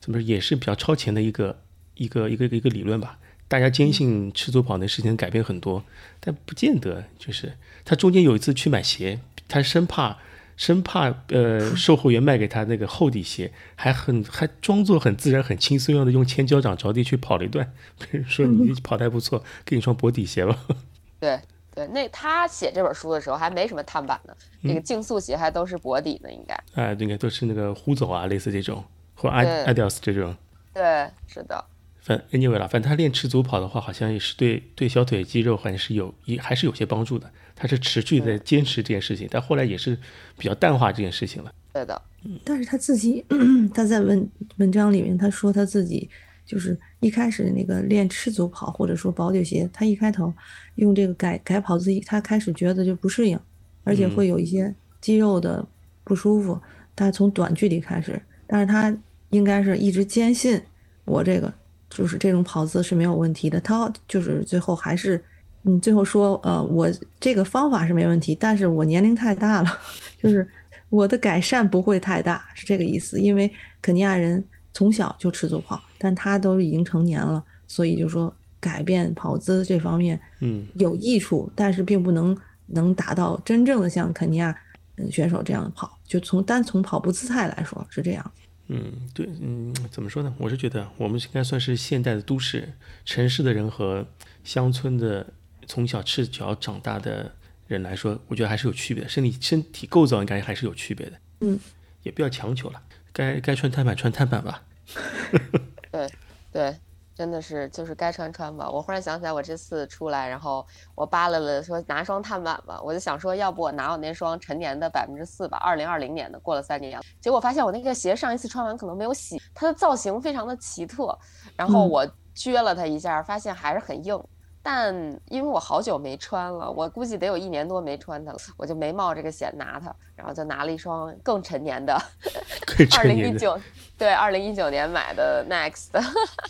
怎么说也是比较超前的一个一个一个一个理论吧。大家坚信赤足跑那事情改变很多，但不见得。就是他中间有一次去买鞋，他生怕生怕呃 售货员卖给他那个厚底鞋，还很还装作很自然很轻松样的用千脚掌着地去跑了一段，别 人说你跑得还不错，给你双薄底鞋吧。对对，那他写这本书的时候还没什么碳板呢，那个竞速鞋还都是薄底呢，应该。哎，应该都是那个呼走啊，类似这种或阿对阿迪斯这种。对，是的，反 anyway 啦，反正他练赤足跑的话，好像也是对对小腿肌肉还是有一还是有些帮助的。他是持续在坚持这件事情，但后来也是比较淡化这件事情了。对的，但是他自己，他在文文章里面他说他自己就是一开始那个练赤足跑或者说保底鞋，他一开头用这个改改跑姿，他开始觉得就不适应，而且会有一些肌肉的不舒服。他从短距离开始，但是他应该是一直坚信我这个就是这种跑姿是没有问题的。他就是最后还是嗯，最后说呃，我这个方法是没问题，但是我年龄太大了，就是我的改善不会太大，是这个意思。因为肯尼亚人从小就吃足跑，但他都已经成年了，所以就说改变跑姿这方面嗯有益处，但是并不能能达到真正的像肯尼亚嗯选手这样的跑。就从单从跑步姿态来说是这样。嗯，对，嗯，怎么说呢？我是觉得我们应该算是现代的都市城市的人和乡村的从小赤脚长大的人来说，我觉得还是有区别的，身体身体构造应该还是有区别的。嗯，也不要强求了，该该穿碳板穿碳板吧。对对，真的是就是该穿穿吧。我忽然想起来，我这次出来，然后我扒拉了说拿双碳板吧，我就想说，要不我拿我那双陈年的百分之四吧，二零二零年的，过了三年了。结果发现我那个鞋上一次穿完可能没有洗，它的造型非常的奇特，然后嗯我撅了它一下，发现还是很硬。但因为我好久没穿了，我估计得有一年多没穿它了，我就没冒这个险拿它，然后就拿了一双更陈年的，更二成年的，零一九，对，二零一九年买的 Next。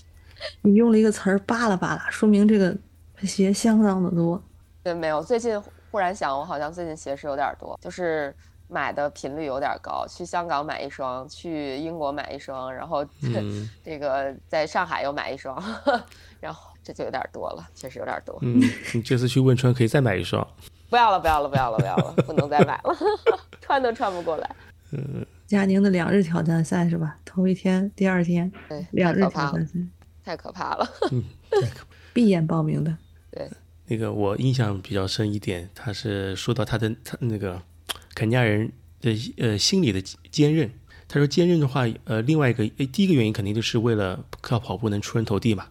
你用了一个词儿“扒拉扒拉”，说明这个鞋相当的多。对，没有。最近忽然想，我好像最近鞋是有点多，就是买的频率有点高。去香港买一双，去英国买一双，然后嗯 这个在上海又买一双，然后这就有点多了，确实有点多。嗯，你这次去汶川可以再买一双。不要了，不要了，不要了，不要了，不能再买了，穿都穿不过来。嗯佳宁的两日挑战赛是吧？头一天，第二天，对，两日太可怕了挑战，赛，太可怕了。闭眼报名的。对那个我印象比较深一点，他是说到他的他那个肯尼亚人的呃心理的坚韧。他说坚韧的话，呃，另外一个诶第一个原因肯定就是为了靠跑步能出人头地嘛，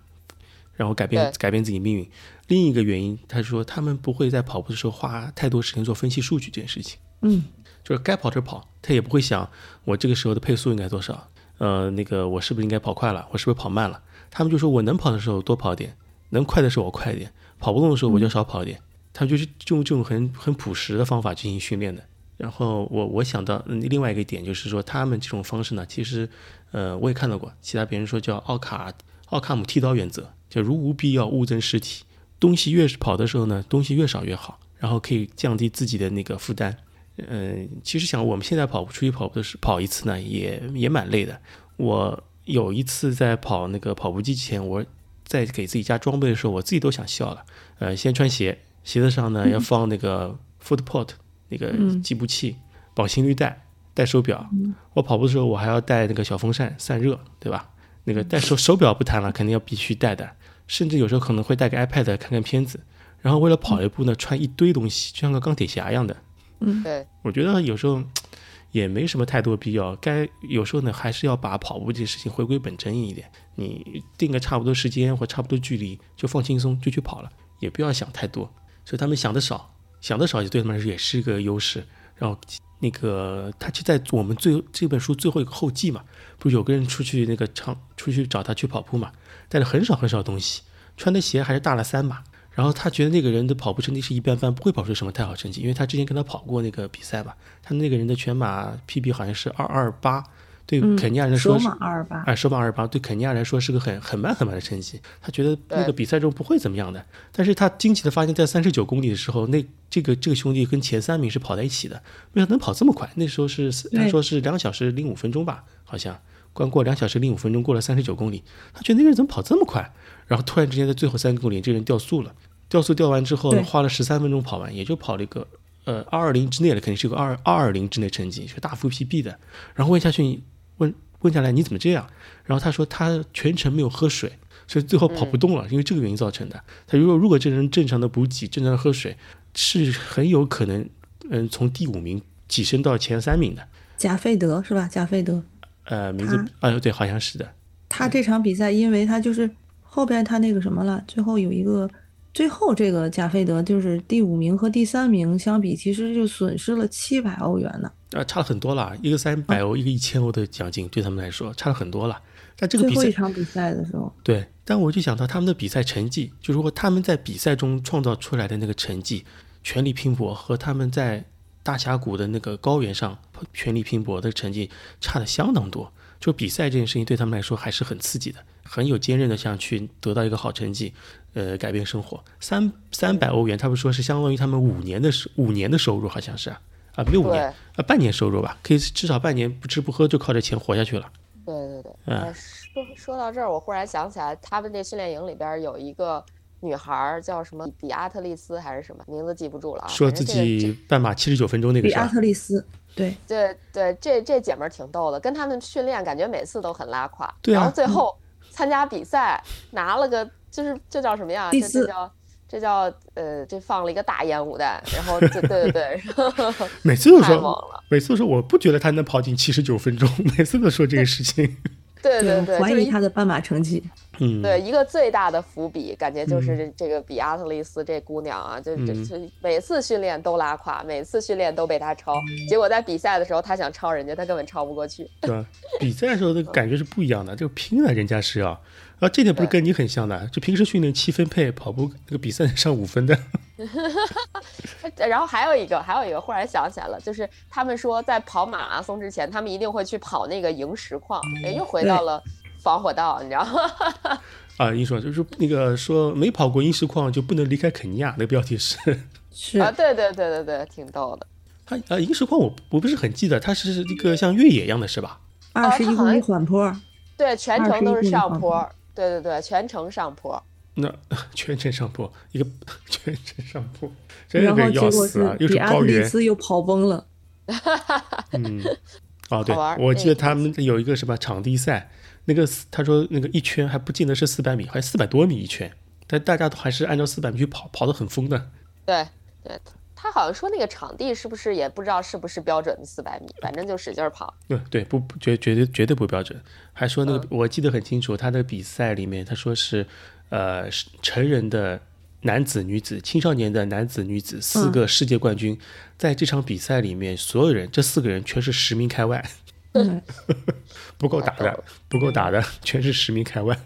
然后改变改变自己命运。另一个原因，他说他们不会在跑步的时候花太多时间做分析数据这件事情。嗯，就是该跑就跑，他也不会想我这个时候的配速应该多少，呃，那个我是不是应该跑快了，我是不是跑慢了？他们就说我能跑的时候多跑点，能快的时候我快一点，跑不动的时候我就少跑一点。他们就是用这种很很朴实的方法进行训练的。然后我我想到嗯另外一个点就是说，他们这种方式呢，其实呃我也看到过，其他别人说叫奥卡奥卡姆剃刀原则，就如无必要勿增实体，东西越是跑的时候呢，东西越少越好，然后可以降低自己的那个负担。嗯，其实想我们现在跑步出去跑步的时跑一次呢，也也蛮累的。我有一次在跑那个跑步机前，我在给自己加装备的时候，我自己都想笑了。呃，先穿鞋，鞋子上呢要放那个 footport 那个计步器，绑心率带，带手表。我跑步的时候我还要带那个小风扇散热，对吧？那个带手手表不谈了，肯定要必须带的。甚至有时候可能会带个 iPad 看看片子。然后为了跑一步呢，穿一堆东西，就像个钢铁侠一样的。嗯对，我觉得有时候也没什么太多必要，该有时候呢还是要把跑步这件事情回归本真一点。你定个差不多时间或差不多距离，就放轻松就去跑了，也不要想太多。所以他们想的少，想的少，对他们来说也是一个优势。然后那个他就在我们最这本书最后一个后记嘛，不是有个人出去那个长出去找他去跑步嘛，带了很少很少东西，穿的鞋还是大了三码。然后他觉得那个人的跑步成绩是一般般，不会跑出什么太好成绩，因为他之前跟他跑过那个比赛吧。他那个人的全马 PB 好像是二二八，对肯尼亚人来说是首马二二八，哎，首马二八对肯尼亚来说是个很很慢很慢的成绩，他觉得那个比赛中不会怎么样的。但是他惊奇的发现，在三十九公里的时候，那这个这个兄弟跟前三名是跑在一起的，没想到能跑这么快。那时候是他说是两小时零五分钟吧，好像刚过两小时零五分钟，过了三十九公里，他觉得那个人怎么跑这么快？然后突然之间在最后三公里，这个人掉速了，掉速掉完之后对花了十三分钟跑完，也就跑了一个呃二二零之内的，肯定是有个二二二零之内成绩，是个大幅 PB 的。然后问下去，问问下来你怎么这样？然后他说他全程没有喝水，所以最后跑不动了，因为这个原因造成的。他如果如果这个人正常的补给，正常的喝水，是很有可能嗯从第五名跻身到前三名的。贾费德是吧？贾费德，呃，名字啊、对，好像是的。他这场比赛，因为他就是后边他那个什么了，最后有一个，最后这个贾费德就是第五名和第三名相比，其实就损失了七百欧元呢。啊，差了很多了，一个三百欧，一个一千欧的奖金，对他们来说差了很多了。但这个最比赛后一场比赛的时候，对，但我就想到他们的比赛成绩，就如果他们在比赛中创造出来的那个成绩，全力拼搏和他们在大峡谷的那个高原上全力拼搏的成绩差的相当多。就比赛这件事情对他们来说还是很刺激的，很有坚韧的想去得到一个好成绩，呃，改变生活。三三百欧元，他们说是相当于他们五年的收五年的收入，好像是啊，啊，没有五年啊，半年收入吧，可以至少半年不吃不喝就靠这钱活下去了。对对对，嗯呃说说到这儿，我忽然想起来，他们这训练营里边有一个女孩儿叫什么比阿特丽斯还是什么，名字记不住了啊。说自己半马七十九分钟那个是吧？比阿特丽斯，对，对对，这这姐们儿挺逗的，跟他们训练感觉每次都很拉胯，对啊然后最后参加比赛拿了个就是这叫什么呀？第四这这叫这叫呃，这放了一个大烟雾弹，然后对对对对，然后每次都说，每次都说我不觉得他能跑进七十九分钟，每次都说这个事情。对对对，怀疑他的斑马成绩。嗯，对，一个最大的伏笔，感觉就是这这个比阿特丽斯这姑娘啊，就就嗯就每次训练都拉胯，每次训练都被她超，结果在比赛的时候，她想超人家，她根本超不过去。对？比赛的时候的感觉是不一样的，这个拼了，人家是要。啊，这点不是跟你很像的，就平时训练七分配，跑步那个比赛上五分的。然后还有一个，还有一个，忽然想起来了，就是他们说在跑马拉松之前，他们一定会去跑那个萤石矿，哎，又回到了防火道，你知道吗？啊，你说就是那个说没跑过萤石矿就不能离开肯尼亚，那个标题是。是啊，对对对对对，挺逗的。它啊，萤石矿我我不是很记得，它是一个像越野一样的是吧？二十一像缓坡，对，全程都是上坡，对对对，全程上坡。那 全程上坡，一个 全程上坡，真要后结果死啊！又是比阿特丽高原，丝又跑崩了。嗯，哦对，我记得他们有一个什么场地赛，那个他说那个一圈还不见得是四百米，还四百多米一圈，但大家都还是按照四百米去跑，跑得很疯的。对对，他好像说那个场地是不是也不知道是不是标准的四百米，反正就使劲儿跑。对对，不不绝绝对绝对不标准。还说那个、我记得很清楚，他的比赛里面他说是，呃，成人的男子、女子、青少年的男子、女子四个世界冠军，在这场比赛里面，所有人这四个人全是十名开外，嗯，不够打的，不够打的，全是十名开外。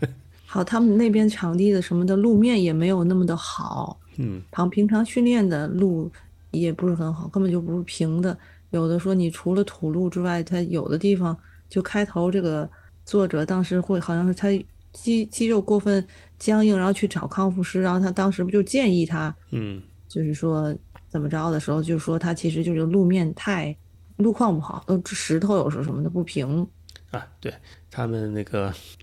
好，他们那边场地的什么的路面也没有那么的好，嗯，旁平常训练的路也不是很好，根本就不是平的。有的说你除了土路之外，它有的地方就开头这个作者当时会好像是他肌肌肉过分僵硬，然后去找康复师，然后他当时不就建议他，嗯，就是说怎么着的时候，就说他其实就是路面太路况不好，都石头有时候什么的不平。啊，对他们那个，在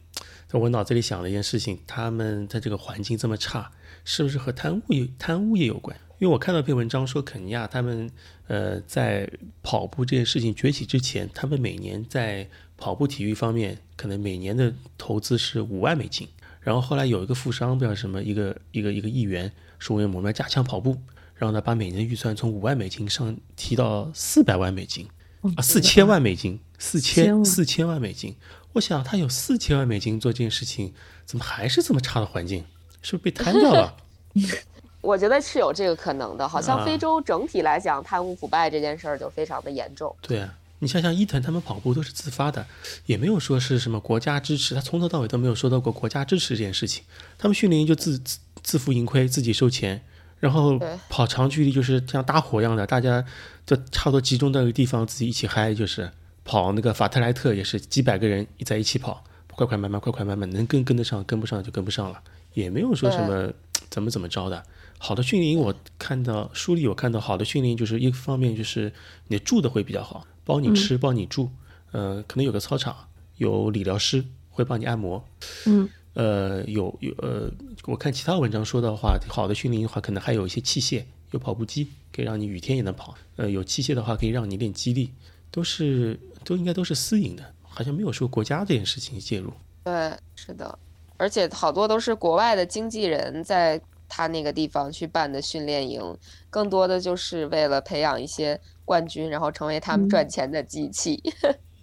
我脑子里想了一件事情，他们在这个环境这么差，是不是和贪污有贪污也有关？因为我看到一篇文章说，肯尼亚他们呃在跑步这件事情崛起之前，他们每年在跑步体育方面可能每年的投资是五万美金，然后后来有一个富商不知道什么一个一个一个议员说我们要加强跑步，然后呢把每年的预算从五万美金上提到四百万美金。啊，四千万美金，四千四千万美金。我想他有四千万美金做这件事情，怎么还是这么差的环境？是不是被贪掉了？我觉得是有这个可能的，好像啊非洲整体来讲，贪污腐败这件事儿就非常的严重。对啊，你想想伊藤他们跑步都是自发的，也没有说是什么国家支持，他从头到尾都没有说到过国家支持这件事情。他们训练营就自自自负盈亏，自己收钱，然后跑长距离就是像搭伙一样的，大家就差不多集中到一个地方自己一起嗨，就是跑那个法特莱特也是几百个人在一起跑，快快慢慢，快快慢慢，能跟跟得上，跟不上就跟不上了，也没有说什么怎么怎么着的。好的训练营，我看到书里有看到，好的训练营就是一方面就是你住的会比较好，包你吃，包你住，呃，可能有个操场，有理疗师会帮你按摩，嗯，呃，有有呃，我看其他文章说的话，好的训练营的话，可能还有一些器械，有跑步机可以让你雨天也能跑，呃，有器械的话可以让你练肌力，都是都应该都是私营的，好像没有说国家这件事情介入。对，是的，而且好多都是国外的经纪人在他那个地方去办的训练营，更多的就是为了培养一些冠军，然后成为他们赚钱的机器。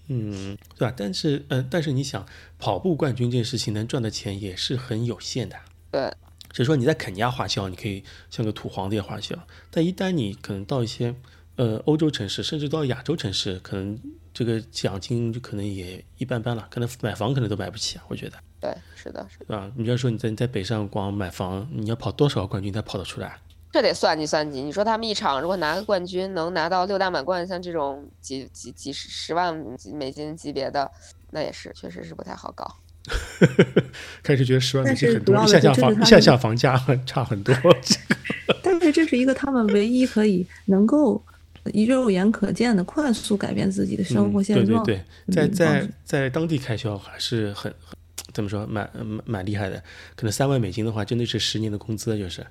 嗯，对吧？但是，呃，但是你想，跑步冠军这件事情能赚的钱也是很有限的。对，只是说你在肯尼亚花销，你可以像个土皇帝花销，但一旦你可能到一些呃欧洲城市，甚至到亚洲城市，可能这个奖金就可能也一般般了，可能买房可能都买不起啊，我觉得。对，是的，是的。啊，你要说你在你在北上广买房，你要跑多少冠军才跑得出来？这得算计算计。你说他们一场如果拿个冠军，能拿到六大满贯，像这种几几几十十万美金级别的，那也是确实是不太好搞。开始觉得十万美金很多，但一下下房一下下房价很 差很多。但是这是一个他们唯一可以能够一肉眼可见的快速改变自己的生活嗯现状。对对对，在在在当地开销还是很很 怎么说，蛮蛮蛮厉害的。可能三万美金的话，真的是十年的工资，就是。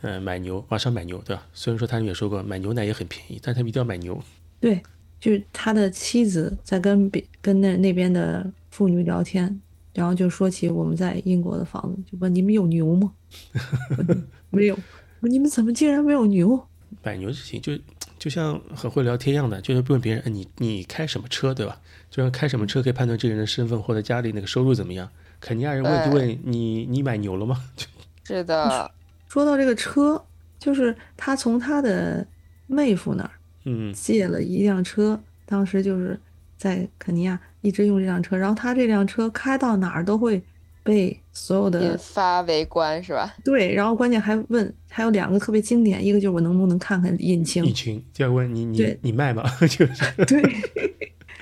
嗯，买牛，马上买牛，对吧？虽然说他们也说过买牛奶也很便宜，但他们一定要买牛。对，就是他的妻子在跟别跟那那边的妇女聊天，然后就说起我们在英国的房子，就问你们有牛吗？没有。你们怎么竟然没有牛？买牛就行就就像很会聊天一样的，就是问别人，哎，你你开什么车，对吧？就像开什么车可以判断这个人的身份或者家里那个收入怎么样。肯尼亚人问就问你，你买牛了吗？是的，说到这个车，就是他从他的妹夫那儿嗯借了一辆车，当时就是在肯尼亚一直用这辆车，然后他这辆车开到哪儿都会被所有的引的发围观是吧？对，然后关键还问，还有两个特别经典，一个就是我能不能看看引擎引擎就要问你你对你卖吗？就是 对，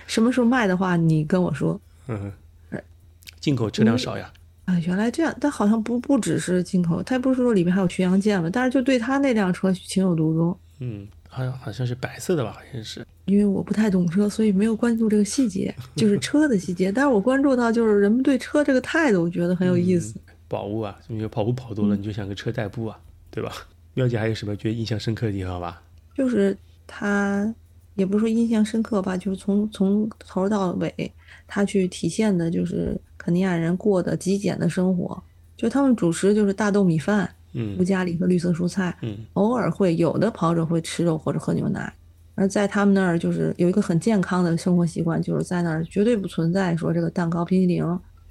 什么时候卖的话你跟我说。嗯，进口车辆少呀。啊，原来这样，但好像不不只是进口，他不是说里面还有巡洋舰吗？但是就对他那辆车情有独钟，嗯，好像好像是白色的吧，好像是。因为我不太懂车，所以没有关注这个细节，就是 车的细节。但是我关注到就是人们对车这个态度，我觉得很有意思。宝物啊，你就跑步跑多了，你就想个车代步啊，对吧？妙姐还有什么觉得印象深刻的地方吧？就是他也不是说印象深刻吧，就是从从头到尾，他去体现的就是肯尼亚人过的极简的生活。就他们主食就是大豆米饭、嗯无加里和绿色蔬菜，嗯偶尔会有的跑者会吃肉或者喝牛奶。而在他们那儿，就是有一个很健康的生活习惯，就是在那儿绝对不存在说这个蛋糕、冰淇淋、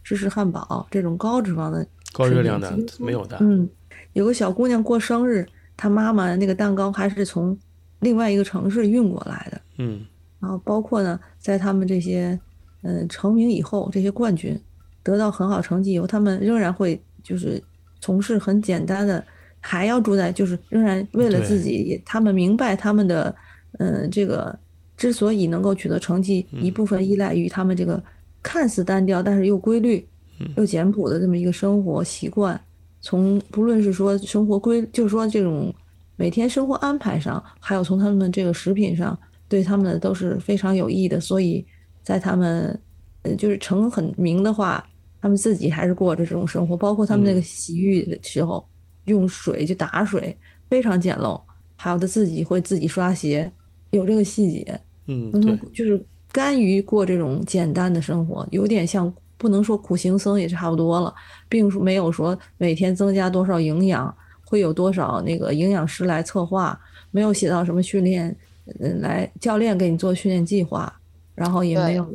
芝士汉堡这种高脂肪的高热量的没有的。嗯，有个小姑娘过生日，她妈妈那个蛋糕还是从另外一个城市运过来的。嗯然后包括呢，在他们这些嗯、呃成名以后，这些冠军得到很好成绩以后，他们仍然会就是从事很简单的，还要住在就是仍然为了自己，他们明白他们的嗯、呃这个之所以能够取得成绩，一部分依赖于他们这个看似单调但是又规律又简朴的这么一个生活习惯。从不论是说生活规，就是说这种每天生活安排上，还有从他们这个食品上，对他们都是非常有益的。所以在他们呃就是成很名的话，他们自己还是过着这种生活，包括他们那个洗浴的时候，用水就打水非常简陋，还有他自己会自己刷鞋，有这个细节。嗯，就是甘于过这种简单的生活，有点像不能说苦行僧也差不多了，并没有说每天增加多少营养，会有多少那个营养师来策划，没有写到什么训练，嗯，来教练给你做训练计划，然后也没有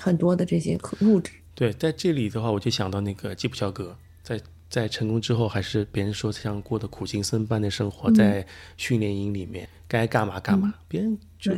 很多的这些可物质。对，在这里的话，我就想到那个基普乔格，在在成功之后，还是别人说像过的苦行僧般的生活，嗯在训练营里面该干嘛干嘛，别人就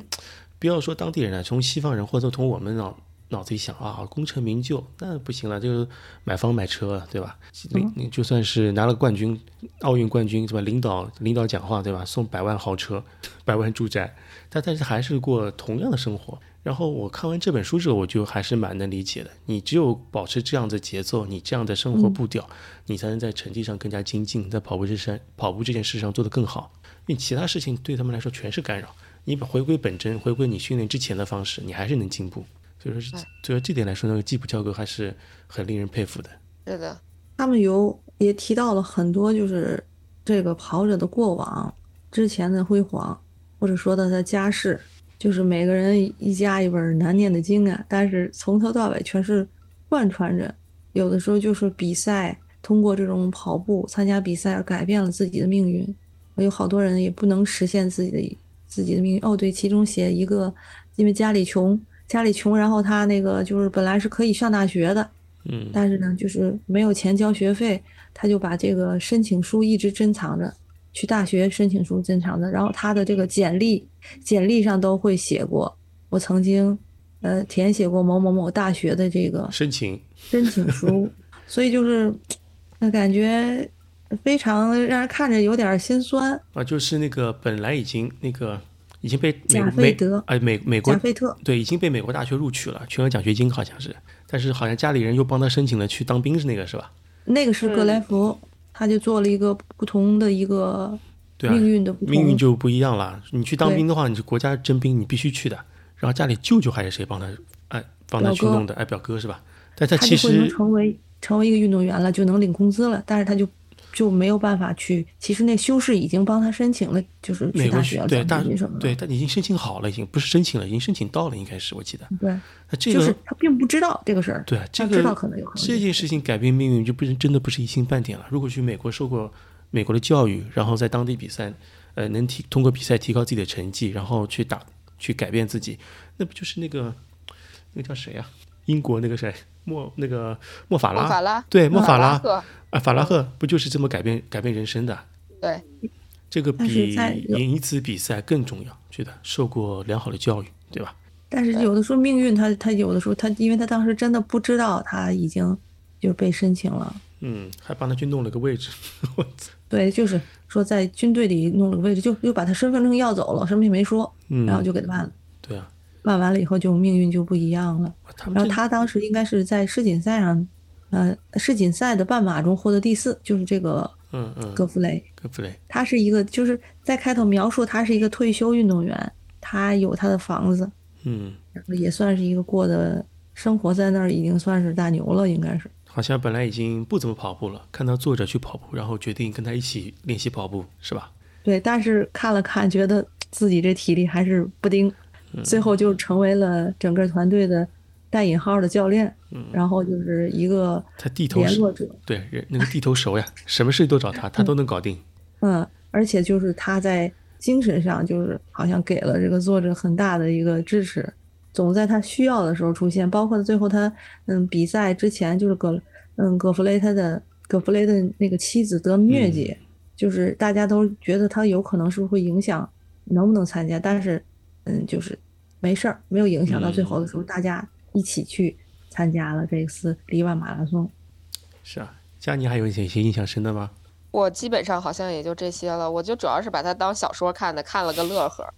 不要说当地人了，从西方人或者从我们脑脑子里想啊，功成名就那不行了，就是买房买车，对吧？你你就算是拿了冠军，奥运冠军是吧？领导领导讲话对吧？送百万豪车，百万住宅，但但是还是过同样的生活。然后我看完这本书之后，我就还是蛮能理解的。你只有保持这样的节奏，你这样的生活步调，你才能在成绩上更加精进，在跑步这上跑步这件事上做得更好。因为其他事情对他们来说全是干扰。你回归本真，回归你训练之前的方式，你还是能进步。所以说是，所以说这点来说，那个基普教格还是很令人佩服的。是的，他们有也提到了很多，就是这个跑者的过往、之前的辉煌，或者说他的家世，就是每个人一家一本难念的经啊，但是从头到尾全是贯穿着。有的时候就是比赛，通过这种跑步参加比赛而改变了自己的命运。有好多人也不能实现自己的自己的命运。哦，对，其中写一个，因为家里穷，家里穷，然后他那个就是本来是可以上大学的，嗯但是呢，就是没有钱交学费，他就把这个申请书一直珍藏着，去大学申请书珍藏着，然后他的这个简历，简历上都会写过，我曾经，呃，填写过某某某大学的这个申请，申请书，所以就是，那感觉非常让人看着有点心酸。啊，就是那个本来已经那个已经被美贾美费德哎美美国贾费特，对已经被美国大学录取了，全额奖学金好像是，但是好像家里人又帮他申请了去当兵，是那个是吧？那个是格莱佛，他就做了一个不同的一个对啊，命运的命运就不一样了。你去当兵的话，你是国家征兵，你必须去的。然后家里舅舅还是谁帮他哎帮他去弄的？哎，表哥是吧？但他他其就会能实成为成为一个运动员了，就能领工资了，但是他就就没有办法去。其实那修士已经帮他申请了，就是去美国大学了，学对大奖学金什么的。对，他已经申请好了，已经不是申请了，已经申请到了，应该是我记得。对，那这个就是他并不知道这个事儿。对啊，这个知道个可能有可能这件事情改变命运，就不是真的不是一星半点了。如果去美国受过美国的教育，然后在当地比赛，呃，能提通过比赛提高自己的成绩，然后去打去改变自己，那不就是那个那个叫谁呀、英国那个谁莫那个莫法拉，莫法拉，对莫法拉。赫，啊，法拉赫不就是这么改变改变人生的？对，这个比赢一次比赛更重要，觉得受过良好的教育，对吧？但是有的时候命运他他有的时候他因为他当时真的不知道他已经就是被申请了，嗯，还帮他去弄了个位置，我操对，就是说在军队里弄了个位置，就又把他身份证要走了，什么也没说，嗯然后就给他办了。对啊，办完了以后就命运就不一样了。然后他当时应该是在世锦赛上，呃，世锦赛的半马中获得第四，就是这个嗯嗯，戈弗雷。戈弗雷，他是一个，就是在开头描述他是一个退休运动员，他有他的房子，嗯。也算是一个过的生活在那儿已经算是大牛了，应该是。好像本来已经不怎么跑步了，看到作者去跑步，然后决定跟他一起练习跑步，是吧？对，但是看了看，觉得自己这体力还是不丁，最后就成为了整个团队的带引号的教练，然后就是一个他地头蛇，联络者。对，人那个地头熟呀，什么事都找他，他都能搞定。嗯，而且就是他在精神上，就是好像给了这个作者很大的一个支持，总在他需要的时候出现。包括最后他嗯比赛之前，就是葛嗯葛弗雷他的葛弗雷的那个妻子得疟疾，就是大家都觉得他有可能是不是会影响能不能参加，但是嗯就是没事儿，没有影响。到最后的时候，大家一起去参加了这次里万马拉松。是啊，佳妮还有一些一些印象深的吗？我基本上好像也就这些了，我就主要是把它当小说看的，看了个乐呵。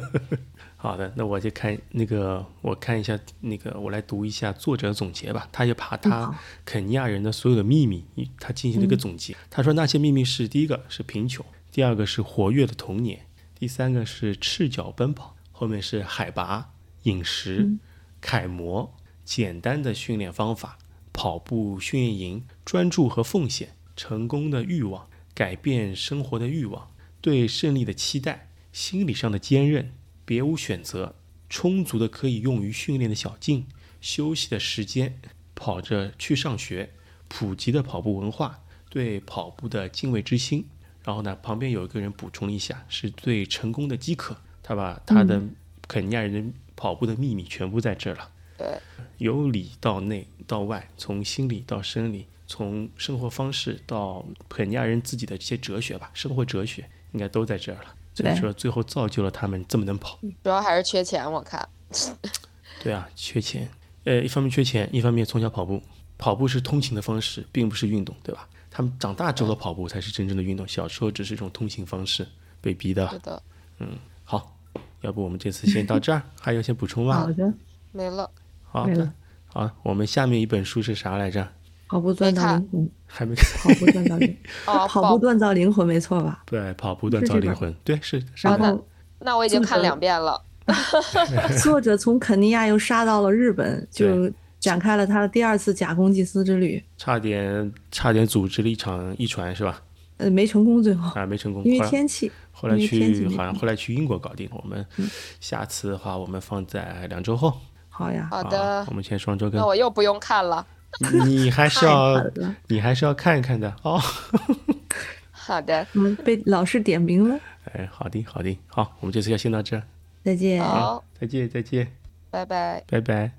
好的，那我就看那个，我看一下那个，我来读一下作者总结吧。他就把他肯尼亚人的所有的秘密，他进行了一个总结。他说那些秘密是：第一个是贫穷，第二个是活跃的童年，第三个是赤脚奔跑，后面是海拔、饮食、楷模、简单的训练方法、跑步训练营、专注和奉献、成功的欲望、改变生活的欲望、对胜利的期待、心理上的坚韧。别无选择，充足的可以用于训练的小径，休息的时间，跑着去上学，普及的跑步文化，对跑步的敬畏之心。然后呢，旁边有一个人补充了一下，是对成功的饥渴。他把他的肯尼亚人的跑步的秘密全部在这儿了，对，由里到内到外，从心理到生理，从生活方式到肯尼亚人自己的这些哲学吧，生活哲学应该都在这儿了。所以对说，最后造就了他们这么能跑。主要还是缺钱，我看。对啊，缺钱，呃，一方面缺钱，一方面从小跑步，跑步是通勤的方式，并不是运动，对吧？他们长大之后的跑步才是真正的运动，小时候只是一种通行方式，被逼的是。的，好，要不我们这次先到这儿，还有些补充吗？好的，没了。好的，好，我们下面一本书是啥来着？跑步锻造灵魂，还没 看。跑步锻造灵，哦，跑跑步锻造灵魂，没错吧？对，跑步锻造灵魂，对，是。然后那我已经看两遍了。作者从肯尼亚又杀到了日本，就展开了他的第二次假公济私之旅。差点差点组织了一场一传是吧？呃，没成功，最后啊，没成功，因为天气。后来去好像后来去英国搞定。我们下次的话，我们放在两周后。好呀，好啊的我，们先双周更那。我又不用看了。你还是要，你还是要看一看的哦。好的，我们被老师点名了，哎，好的好的，好，我们这次要先到这儿，再见。好，再见再见，拜拜。拜拜。